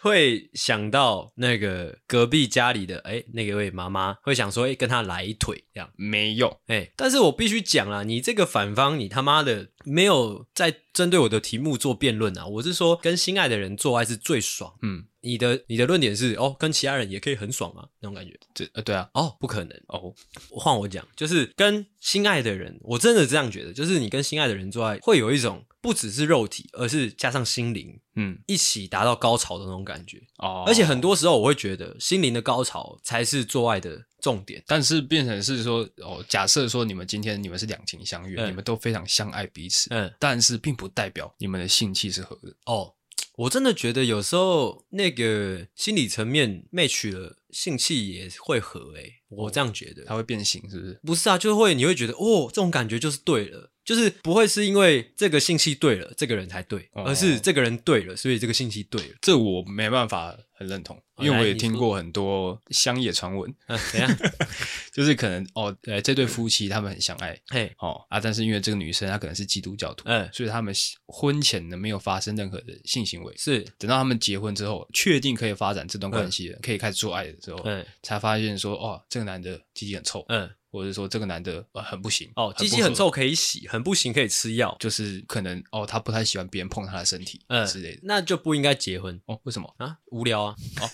会想到那个隔壁家里的哎，那个位妈妈会想说哎，跟他来一腿这样没用哎，但是我必须讲啦，你这个反方，你他妈的没有在针对我的题目做辩论啊！我是说，跟心爱的人做爱是最爽，嗯。你的你的论点是哦，跟其他人也可以很爽啊，那种感觉。这呃，对啊，哦，不可能哦。换我讲，就是跟心爱的人，我真的这样觉得，就是你跟心爱的人做爱，会有一种不只是肉体，而是加上心灵，嗯，一起达到高潮的那种感觉。哦，而且很多时候我会觉得，心灵的高潮才是做爱的重点。但是变成是说，哦，假设说你们今天你们是两情相悦，嗯，你们都非常相爱彼此，嗯，但是并不代表你们的性气是合的。哦。我真的觉得有时候那个心理层面 match 了，性器也会合诶、欸，我这样觉得。它会变形是不是？不是啊，就会你会觉得哦，这种感觉就是对了。就是不会是因为这个性器对了，这个人才对，而是这个人对了，所以这个性器对了。这我没办法很认同，因为我也听过很多乡野传闻。嗯，怎样？就是可能哦，呃，这对夫妻他们很相爱，嘿，哦啊，但是因为这个女生她可能是基督教徒，嗯，所以他们婚前呢没有发生任何的性行为，是等到他们结婚之后，确定可以发展这段关系了，可以开始做爱的时候，嗯，才发现说哦，这个男的鸡鸡很臭，嗯。或者说这个男的呃很不行哦，鸡鸡很臭可以洗，很不行可以吃药，就是可能哦他不太喜欢别人碰他的身体嗯之类的，那就不应该结婚哦？为什么啊？无聊啊？哦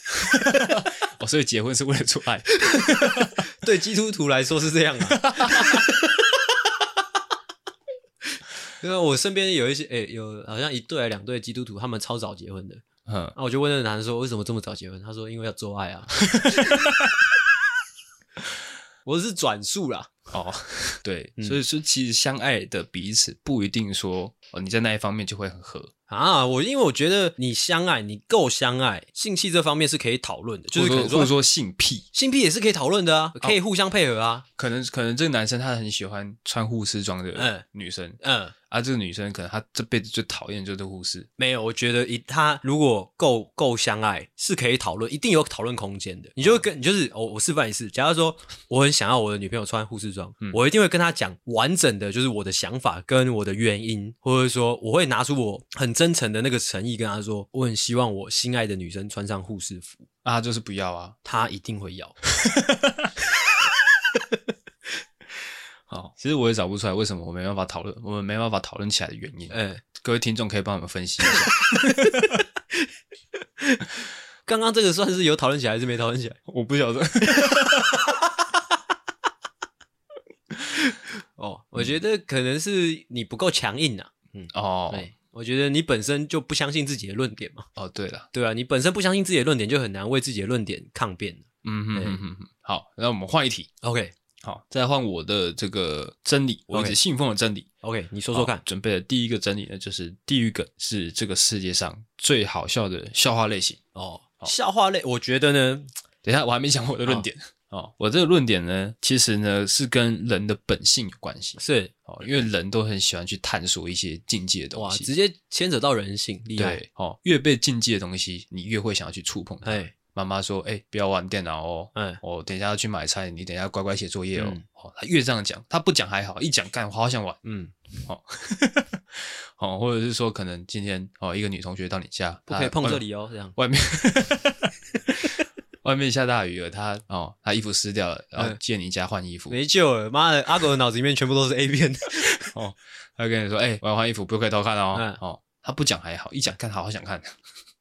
哦，所以结婚是为了做爱？对基督徒来说是这样啊。因为我身边有一些诶，有好像一对两对基督徒，他们超早结婚的，嗯，那我就问那个男的说为什么这么早结婚？他说因为要做爱啊。我是转述啦，哦，对，嗯、所以说其实相爱的彼此不一定说哦，你在那一方面就会很合啊。我因为我觉得你相爱，你够相爱，性器这方面是可以讨论的，就是可能说，或者说性癖，性癖也是可以讨论的啊，可以互相配合啊。可能可能这个男生他很喜欢穿护士装的女生，嗯。嗯啊，这个女生可能她这辈子最讨厌就是这护士。没有，我觉得一她如果够够相爱，是可以讨论，一定有讨论空间的。你就会跟你就是我我示范一次，假如说我很想要我的女朋友穿护士装，嗯、我一定会跟她讲完整的，就是我的想法跟我的原因，或者说我会拿出我很真诚的那个诚意跟她说，我很希望我心爱的女生穿上护士服。啊，就是不要啊，她一定会要。哦，其实我也找不出来为什么我没办法讨论，我们没办法讨论起来的原因。哎、欸，各位听众可以帮我们分析一下。刚刚这个算是有讨论起来还是没讨论起来？我不晓得。哦，我觉得可能是你不够强硬啊。嗯，哦，对，我觉得你本身就不相信自己的论点嘛。哦，对了，对啊，你本身不相信自己的论点，就很难为自己的论点抗辩。嗯哼哼哼，好，那我们换一题。OK。好，再换我的这个真理，我一直信奉的真理。OK，你说说看。准备的第一个真理呢，就是地狱梗是这个世界上最好笑的笑话类型。哦，笑话类，我觉得呢，等一下我还没讲我的论点。哦，我这个论点呢，其实呢是跟人的本性有关系。是哦，因为人都很喜欢去探索一些禁忌的东西，直接牵扯到人性。厉害。对，哦，越被禁忌的东西，你越会想要去触碰它。哎。妈妈说：“哎、欸，不要玩电脑哦。嗯，我等一下要去买菜，你等一下乖乖写作业哦。嗯、哦，他越这样讲，他不讲还好，一讲干，我好想玩。嗯，好、哦，或者是说，可能今天哦，一个女同学到你家，不可以碰这里哦，这样外面 外面下大雨了，他哦，他衣服湿掉了，然后借你家换衣服，没救了。妈的，阿狗的脑子里面全部都是 A 片。哦，他跟你说：哎、欸，我要换衣服，不可以偷看哦。嗯、哦，他不讲还好，一讲干，好好想看。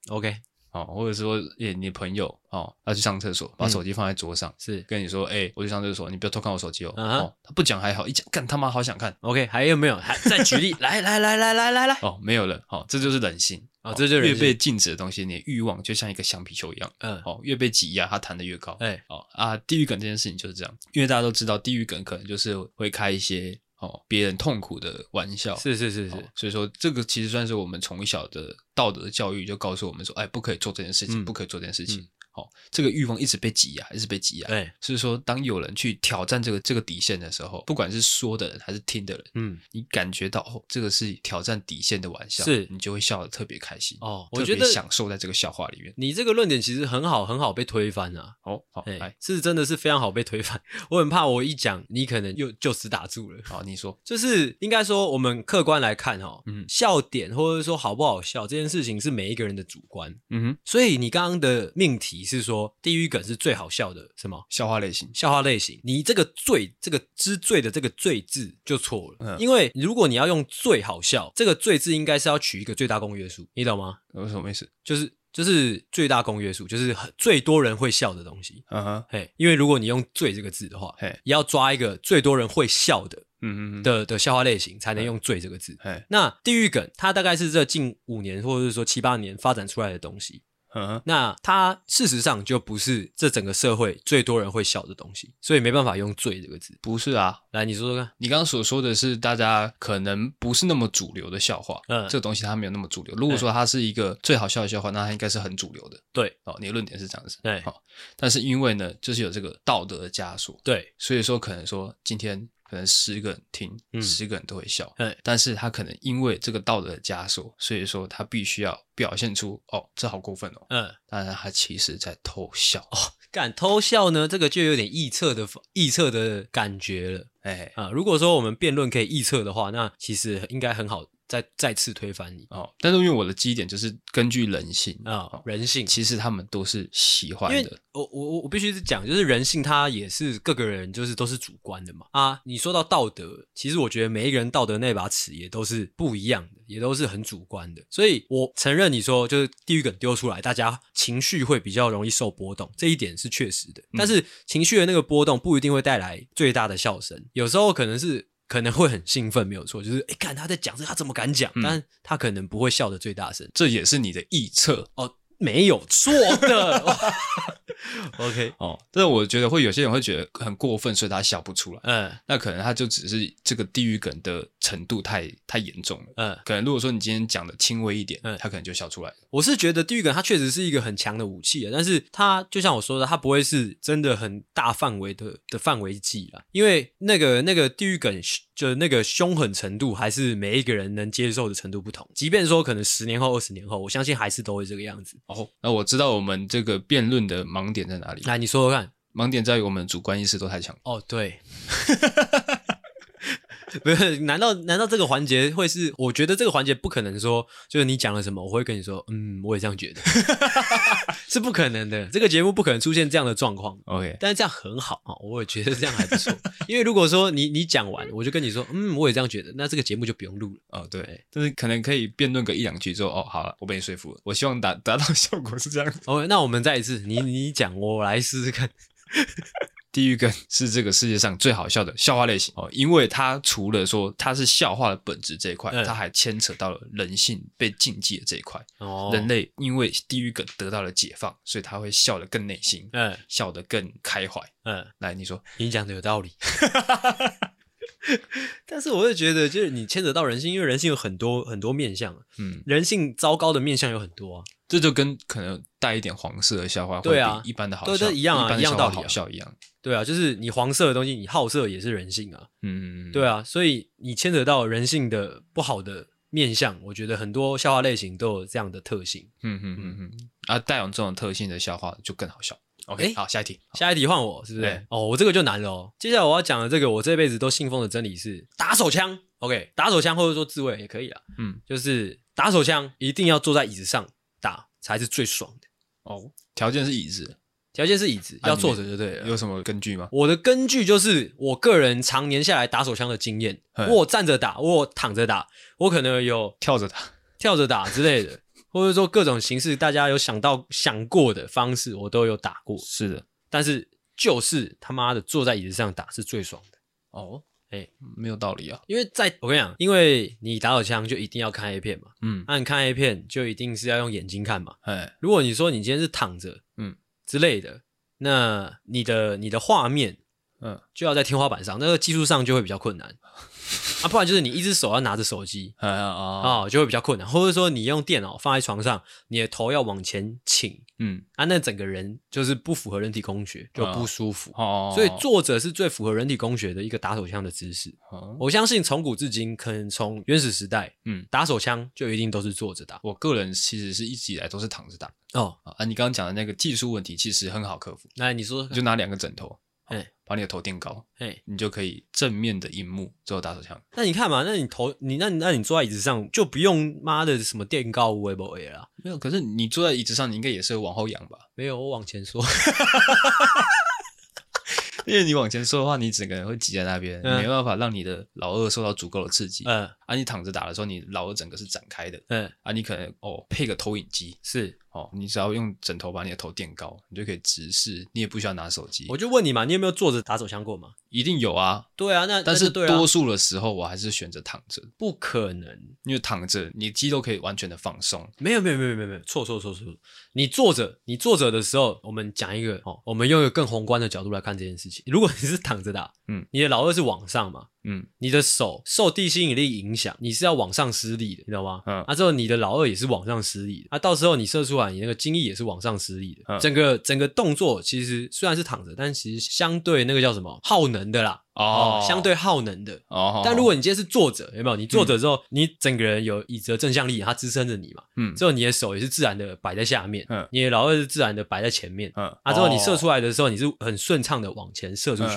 OK。”哦，或者说，诶，你朋友哦他去上厕所，把手机放在桌上，是跟你说，诶，我去上厕所，你不要偷看我手机哦。哦，他不讲还好，一讲干他妈好想看。OK，还有没有？还再举例，来来来来来来来。哦，没有了。好，这就是人性。哦，这就是越被禁止的东西，你的欲望就像一个橡皮球一样。嗯。哦，越被挤压，它弹得越高。哎。哦啊，地狱梗这件事情就是这样，因为大家都知道，地狱梗可能就是会开一些。哦别人痛苦的玩笑。是是是是、哦，所以说这个其实算是我们从小的道德教育，就告诉我们说，哎，不可以做这件事情，嗯、不可以做这件事情。嗯好，这个欲望一直被挤压，一直被挤压。对，所以说，当有人去挑战这个这个底线的时候，不管是说的人还是听的人，嗯，你感觉到哦，这个是挑战底线的玩笑，是你就会笑得特别开心哦。我觉得享受在这个笑话里面。你这个论点其实很好，很好被推翻啊。哦，好，哎，是真的是非常好被推翻。我很怕我一讲，你可能又就此打住了。好，你说，就是应该说，我们客观来看哈，嗯，笑点或者说好不好笑这件事情是每一个人的主观。嗯哼，所以你刚刚的命题是说地狱。梗是最好笑的，什么笑话类型？笑话类型，你这个“最”这个之“最”的这个“最”字就错了。嗯，因为如果你要用“最好笑”这个“最”字，应该是要取一个最大公约数，你懂吗？有什么意思？就是就是最大公约数，就是最多人会笑的东西。嗯哼，嘿，因为如果你用“最”这个字的话，嘿，也要抓一个最多人会笑的，嗯嗯的的笑话类型，才能用“最”这个字。嘿，那地狱梗，它大概是这近五年或者是说七八年发展出来的东西。嗯，那它事实上就不是这整个社会最多人会笑的东西，所以没办法用“最”这个字。不是啊，来你说说看，你刚刚所说的是大家可能不是那么主流的笑话，嗯，这个东西它没有那么主流。如果说它是一个最好笑的笑话，那它应该是很主流的。对，哦，你的论点是这样子。对，好，但是因为呢，就是有这个道德的枷锁，对，所以说可能说今天。可能十个人听，十个人都会笑。嗯，但是他可能因为这个道德的枷锁，所以说他必须要表现出哦，这好过分哦。嗯，当然他其实在偷笑哦，敢偷笑呢，这个就有点臆测的臆测的感觉了。哎啊，如果说我们辩论可以臆测的话，那其实应该很好。再再次推翻你哦，但是因为我的基点就是根据人性啊，哦、人性其实他们都是喜欢的。我我我必须是讲，就是人性它也是各个人就是都是主观的嘛啊。你说到道德，其实我觉得每一个人道德那把尺也都是不一样的，也都是很主观的。所以我承认你说就是地狱梗丢出来，大家情绪会比较容易受波动，这一点是确实的。但是情绪的那个波动不一定会带来最大的笑声，有时候可能是。可能会很兴奋，没有错，就是哎，看他在讲这，他怎么敢讲？嗯、但他可能不会笑的最大声，这也是你的臆测哦。没有错的，OK。哦，但是我觉得会有些人会觉得很过分，所以他笑不出来。嗯，那可能他就只是这个地狱梗的程度太太严重了。嗯，可能如果说你今天讲的轻微一点，嗯，他可能就笑出来。我是觉得地狱梗它确实是一个很强的武器啊，但是它就像我说的，它不会是真的很大范围的的范围计啦，因为那个那个地狱梗就那个凶狠程度，还是每一个人能接受的程度不同。即便说可能十年后、二十年后，我相信还是都会这个样子。哦，那我知道我们这个辩论的盲点在哪里。来，你说说看。盲点在于我们主观意识都太强。哦，对。不是？难道难道这个环节会是？我觉得这个环节不可能说，就是你讲了什么，我会跟你说，嗯，我也这样觉得，是不可能的。这个节目不可能出现这样的状况。OK，但是这样很好啊，我也觉得这样还不错。因为如果说你你讲完，我就跟你说，嗯，我也这样觉得，那这个节目就不用录了。哦，对，但是可能可以辩论个一两句之后，哦，好了，我被你说服了。我希望达达到效果是这样子。OK，那我们再一次，你你讲，我来试试看。地狱梗是这个世界上最好笑的笑话类型哦，因为它除了说它是笑话的本质这一块，嗯、它还牵扯到了人性被禁忌的这一块。哦，人类因为地狱梗得到了解放，所以他会笑得更内心，嗯，笑得更开怀。嗯，来，你说，你讲的有道理。但是我会觉得，就是你牵扯到人性，因为人性有很多很多面相，嗯，人性糟糕的面相有很多啊。这就跟可能带一点黄色的笑话，对啊，一般的好笑一样啊，一样道理，好笑一样。对啊，就是你黄色的东西，你好色也是人性啊。嗯，对啊，所以你牵扯到人性的不好的面相，我觉得很多笑话类型都有这样的特性。嗯嗯嗯嗯，啊，带有这种特性的笑话就更好笑。OK，好，下一题，下一题换我，是不是？哦，我这个就难了哦。接下来我要讲的这个，我这辈子都信奉的真理是打手枪。OK，打手枪或者说自卫也可以啊。嗯，就是打手枪一定要坐在椅子上打。才是最爽的哦。条件是椅子，条件是椅子，要坐着就对了。有什么根据吗？我的根据就是我个人常年下来打手枪的经验。我站着打，我躺着打，我可能有跳着打、跳着打之类的，或者说各种形式，大家有想到想过的方式，我都有打过。是的，但是就是他妈的坐在椅子上打是最爽的哦。哎，欸、没有道理啊！因为在我跟你讲，因为你打手枪就一定要看 A 片嘛，嗯，那你看 A 片就一定是要用眼睛看嘛，哎，如果你说你今天是躺着，嗯之类的，那你的你的画面嗯，就要在天花板上，那个技术上就会比较困难。啊，不然就是你一只手要拿着手机，啊啊，就会比较困难。或者说你用电脑放在床上，你的头要往前倾，嗯，啊，那整个人就是不符合人体工学，就不舒服。哦，所以坐着是最符合人体工学的一个打手枪的姿势。我相信从古至今，可能从原始时代，嗯，打手枪就一定都是坐着打。我个人其实是一直以来都是躺着打。哦，啊，你刚刚讲的那个技术问题其实很好克服。那你说，就拿两个枕头。哎，把你的头垫高，哎，你就可以正面的荧幕做打手枪。那你看嘛，那你头你那那你坐在椅子上就不用妈的什么垫高微博 A 啦。没有，可是你坐在椅子上，你应该也是往后仰吧？没有，我往前说。因为你往前缩的话，你整个人会挤在那边，嗯、没办法让你的老二受到足够的刺激。嗯，啊，你躺着打的时候，你老二整个是展开的。嗯，啊，你可能哦配个投影机是。哦，你只要用枕头把你的头垫高，你就可以直视，你也不需要拿手机。我就问你嘛，你有没有坐着打手枪过吗？一定有啊。对啊，那但是多数的时候我还是选择躺着。不可能，因为躺着你肌肉可以完全的放松。没有没有没有没有没有，错错错错，你坐着，你坐着的时候，我们讲一个哦，我们用一个更宏观的角度来看这件事情。如果你是躺着打，嗯，你的老二是往上嘛？嗯，你的手受地心引力影响，你是要往上施力的，你知道吗？嗯，啊，之后你的老二也是往上施力的，啊，到时候你射出来，你那个精液也是往上施力的，嗯，整个整个动作其实虽然是躺着，但其实相对那个叫什么耗能的啦。哦，oh, 相对耗能的哦。Oh, 但如果你今天是坐着，有没有？你坐着之后，嗯、你整个人有椅子的正向力，它支撑着你嘛。嗯。之后你的手也是自然的摆在下面。嗯。你的老二是自然的摆在前面。嗯。啊，之后你射出来的时候，你是很顺畅的往前射出去，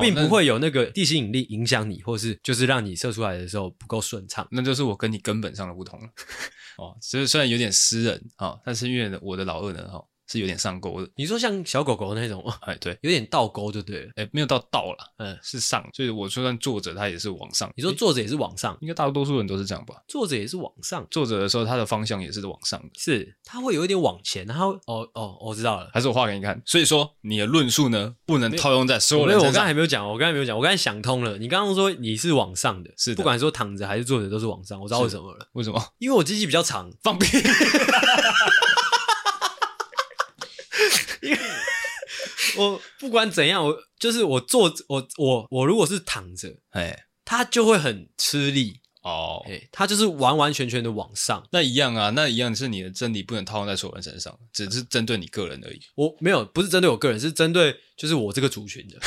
并不会有那个地心引力影响你，或是就是让你射出来的时候不够顺畅。那就是我跟你根本上的不同了。哦，所以虽然有点私人啊、哦，但是因为我的老二呢，哈、哦。是有点上钩的。你说像小狗狗那种，哎，对，有点倒钩就对了。哎，没有到倒了，嗯，是上。所以我就算坐着，它也是往上。你说坐着也是往上，应该大多数人都是这样吧？坐着也是往上，坐着的时候，它的方向也是往上的。是，它会有一点往前，然后哦哦，我知道了。还是我画给你看。所以说，你的论述呢，不能套用在所有人身上。我刚才还没有讲，我刚才没有讲，我刚才想通了。你刚刚说你是往上的，是的，不管说躺着还是坐着都是往上。我知道为什么了。为什么？因为我鸡鸡比较长，放屁。因 为我不管怎样，我就是我坐我我我如果是躺着，哎，他就会很吃力哦，哎，他就是完完全全的往上，那一样啊，那一样是你的真理不能套用在所有人身上，只是针对你个人而已。我没有，不是针对我个人，是针对就是我这个族群的。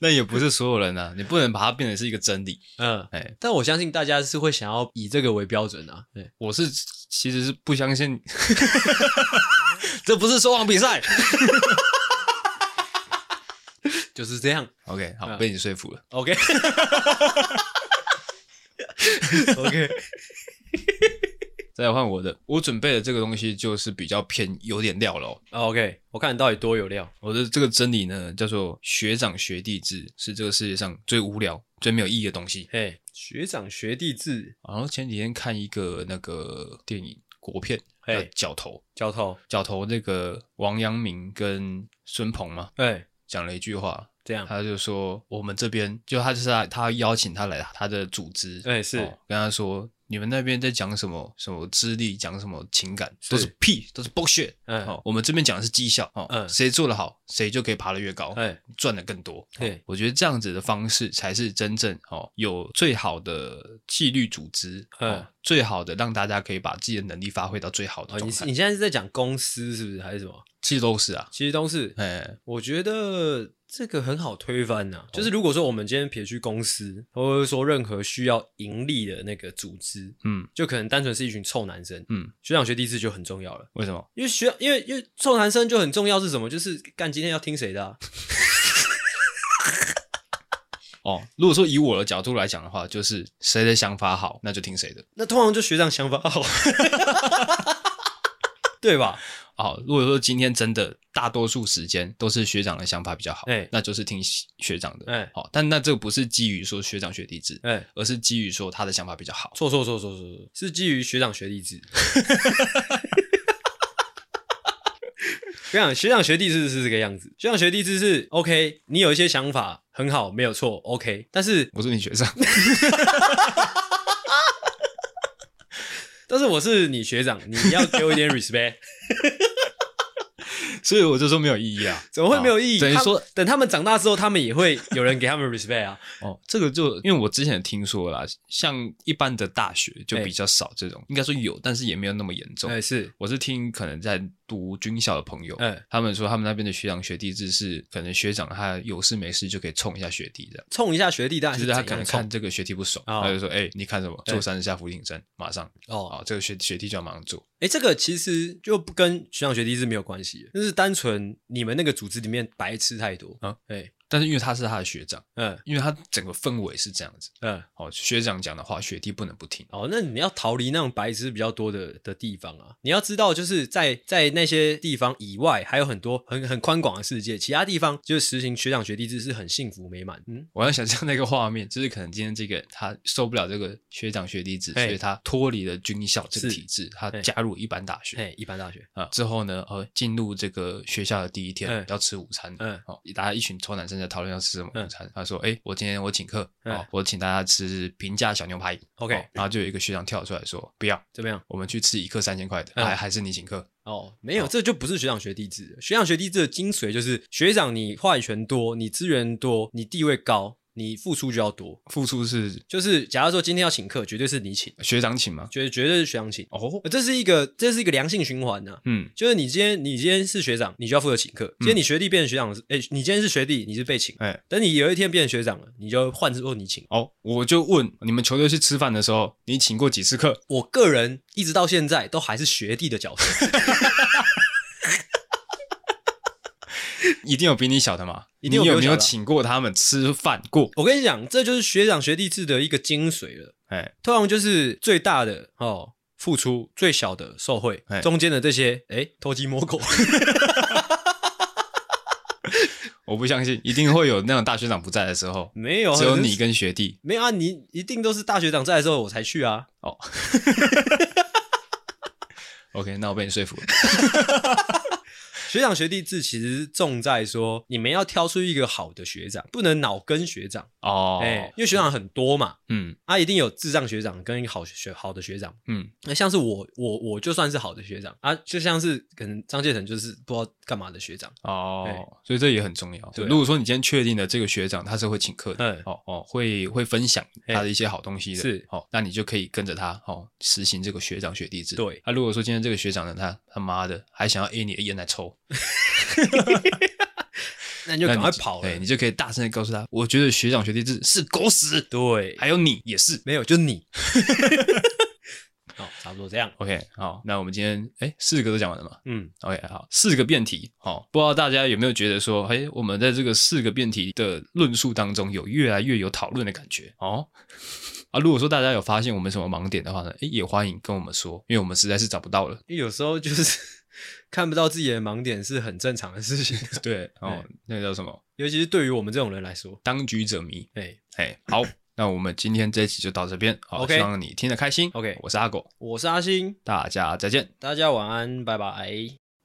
那也不是所有人啊，你不能把它变成是一个真理。嗯，哎，但我相信大家是会想要以这个为标准啊。对，我是其实是不相信，这不是说谎比赛 就是这样。OK，好，被你说服了。OK，OK。再来换我的，我准备的这个东西就是比较偏有点料了。OK，我看你到底多有料。我的这个真理呢，叫做学长学弟制，是这个世界上最无聊、最没有意义的东西。嘿，学长学弟制。然后前几天看一个那个电影国片，嘿，角头，角头，角头，那个王阳明跟孙鹏嘛，哎，讲了一句话，这样，他就说我们这边就他就是他，他邀请他来他的组织，哎，是跟他说。你们那边在讲什么？什么资历？讲什么情感？都是屁，都是 bullshit。嗯，哦，我们这边讲的是绩效。哦，嗯，谁做得好，谁就可以爬得越高，哎，赚得更多。对，我觉得这样子的方式才是真正哦，有最好的纪律组织，嗯，最好的让大家可以把自己的能力发挥到最好的状态。你你现在是在讲公司是不是？还是什么？其实都是啊，其实都是。哎，我觉得。这个很好推翻呐、啊，就是如果说我们今天撇去公司，或者说任何需要盈利的那个组织，嗯，就可能单纯是一群臭男生，嗯，学长学弟制就很重要了。为什么？因为学，因为因为臭男生就很重要是什么？就是干今天要听谁的、啊？哦，如果说以我的角度来讲的话，就是谁的想法好，那就听谁的。那通常就学长想法好 对吧？好，如果说今天真的大多数时间都是学长的想法比较好，哎，那就是听学长的，哎，好，但那这个不是基于说学长学弟制，哎，而是基于说他的想法比较好。错错错错错，是基于学长学弟制。跟你讲，学长学弟制是这个样子，学长学弟制是 OK，你有一些想法很好，没有错，OK，但是我是你学长。但是我是你学长，你要给我一点 respect。所以我就说没有意义啊，怎么会没有意义？等于说，等他们长大之后，他们也会有人给他们 respect 啊。哦，这个就因为我之前听说啦，像一般的大学就比较少这种，应该说有，但是也没有那么严重。哎，是，我是听可能在读军校的朋友，嗯，他们说他们那边的学长学弟制是，可能学长他有事没事就可以冲一下学弟这样，冲一下学弟，但是他可能看这个学弟不爽，他就说，哎，你看什么？做三十下伏地挺身，马上哦，这个学学弟就要马上做。哎，这个其实就不跟学长学弟是没有关系的，就是单纯你们那个组织里面白痴太多啊。哎。但是因为他是他的学长，嗯，因为他整个氛围是这样子，嗯，哦，学长讲的话，学弟不能不听。哦，那你要逃离那种白痴比较多的的地方啊！你要知道，就是在在那些地方以外，还有很多很很宽广的世界，其他地方就是实行学长学弟制是很幸福美满。嗯，我要想象那个画面，就是可能今天这个他受不了这个学长学弟制，所以他脱离了军校这个体制，他加入一般大学，哎，一般大学。啊，之后呢，呃，进入这个学校的第一天要吃午餐，嗯，哦，大家一群臭男生在讨论要吃什么。午餐，嗯、他说：“哎、欸，我今天我请客，嗯、哦，我请大家吃平价小牛排，OK。然后就有一个学长跳出来说：不要，怎么样？我们去吃一克三千块的，还、嗯、还是你请客？哦，没有，哦、这就不是学长学弟制。学长学弟制的精髓就是学长你话语权多，你资源多，你地位高。”你付出就要多，付出是就是，假如说今天要请客，绝对是你请，学长请吗？绝绝对是学长请哦，这是一个这是一个良性循环呐。嗯，就是你今天你今天是学长，你就要负责请客。今天你学弟变成学长，哎，你今天是学弟，你是被请。哎，等你有一天变成学长了，你就换之后你请。哦，我就问你们球队去吃饭的时候，你请过几次客？我个人一直到现在都还是学弟的角色。一定有比你小的吗？一定有，有没有请过他们吃饭过？我跟你讲，这就是学长学弟制的一个精髓了。哎，通常就是最大的哦付出，最小的受贿，中间的这些哎偷鸡摸狗。我不相信，一定会有那种大学长不在的时候。没有，只有你跟学弟。没有啊，你一定都是大学长在的时候我才去啊。哦。OK，那我被你说服了。学长学弟制其实重在说，你们要挑出一个好的学长，不能脑跟学长哦，哎，因为学长很多嘛，嗯，啊，一定有智障学长跟一个好学好的学长，嗯，那像是我我我就算是好的学长啊，就像是可能张介成就是不知道干嘛的学长哦，所以这也很重要。对，如果说你今天确定了这个学长他是会请客的，哦哦，会会分享他的一些好东西的，是，哦，那你就可以跟着他哦实行这个学长学弟制。对，啊，如果说今天这个学长呢，他他妈的还想要 A 你的烟来抽。那你就赶快跑了，你就可以大声的告诉他，我觉得学长学弟制是狗屎。对，还有你也是，没有，就你。好，差不多这样。OK，好，那我们今天哎，四个都讲完了嘛？嗯，OK，好，四个辩题。好，不知道大家有没有觉得说，哎，我们在这个四个辩题的论述当中，有越来越有讨论的感觉哦。啊，如果说大家有发现我们什么盲点的话呢，哎，也欢迎跟我们说，因为我们实在是找不到了。有时候就是。看不到自己的盲点是很正常的事情。对，哦，那叫什么？尤其是对于我们这种人来说，当局者迷。哎，哎，好，那我们今天这一期就到这边。好，希望你听得开心。OK，我是阿狗，我是阿星，大家再见，大家晚安，拜拜。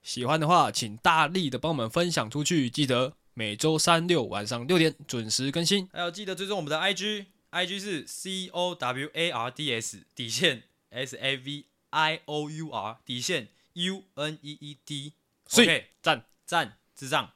喜欢的话，请大力的帮我们分享出去。记得每周三六晚上六点准时更新，还有记得追踪我们的 IG，IG 是 C O W A R D S 底线 S A V I O U R 底线。U N E E D，OK，赞赞智障。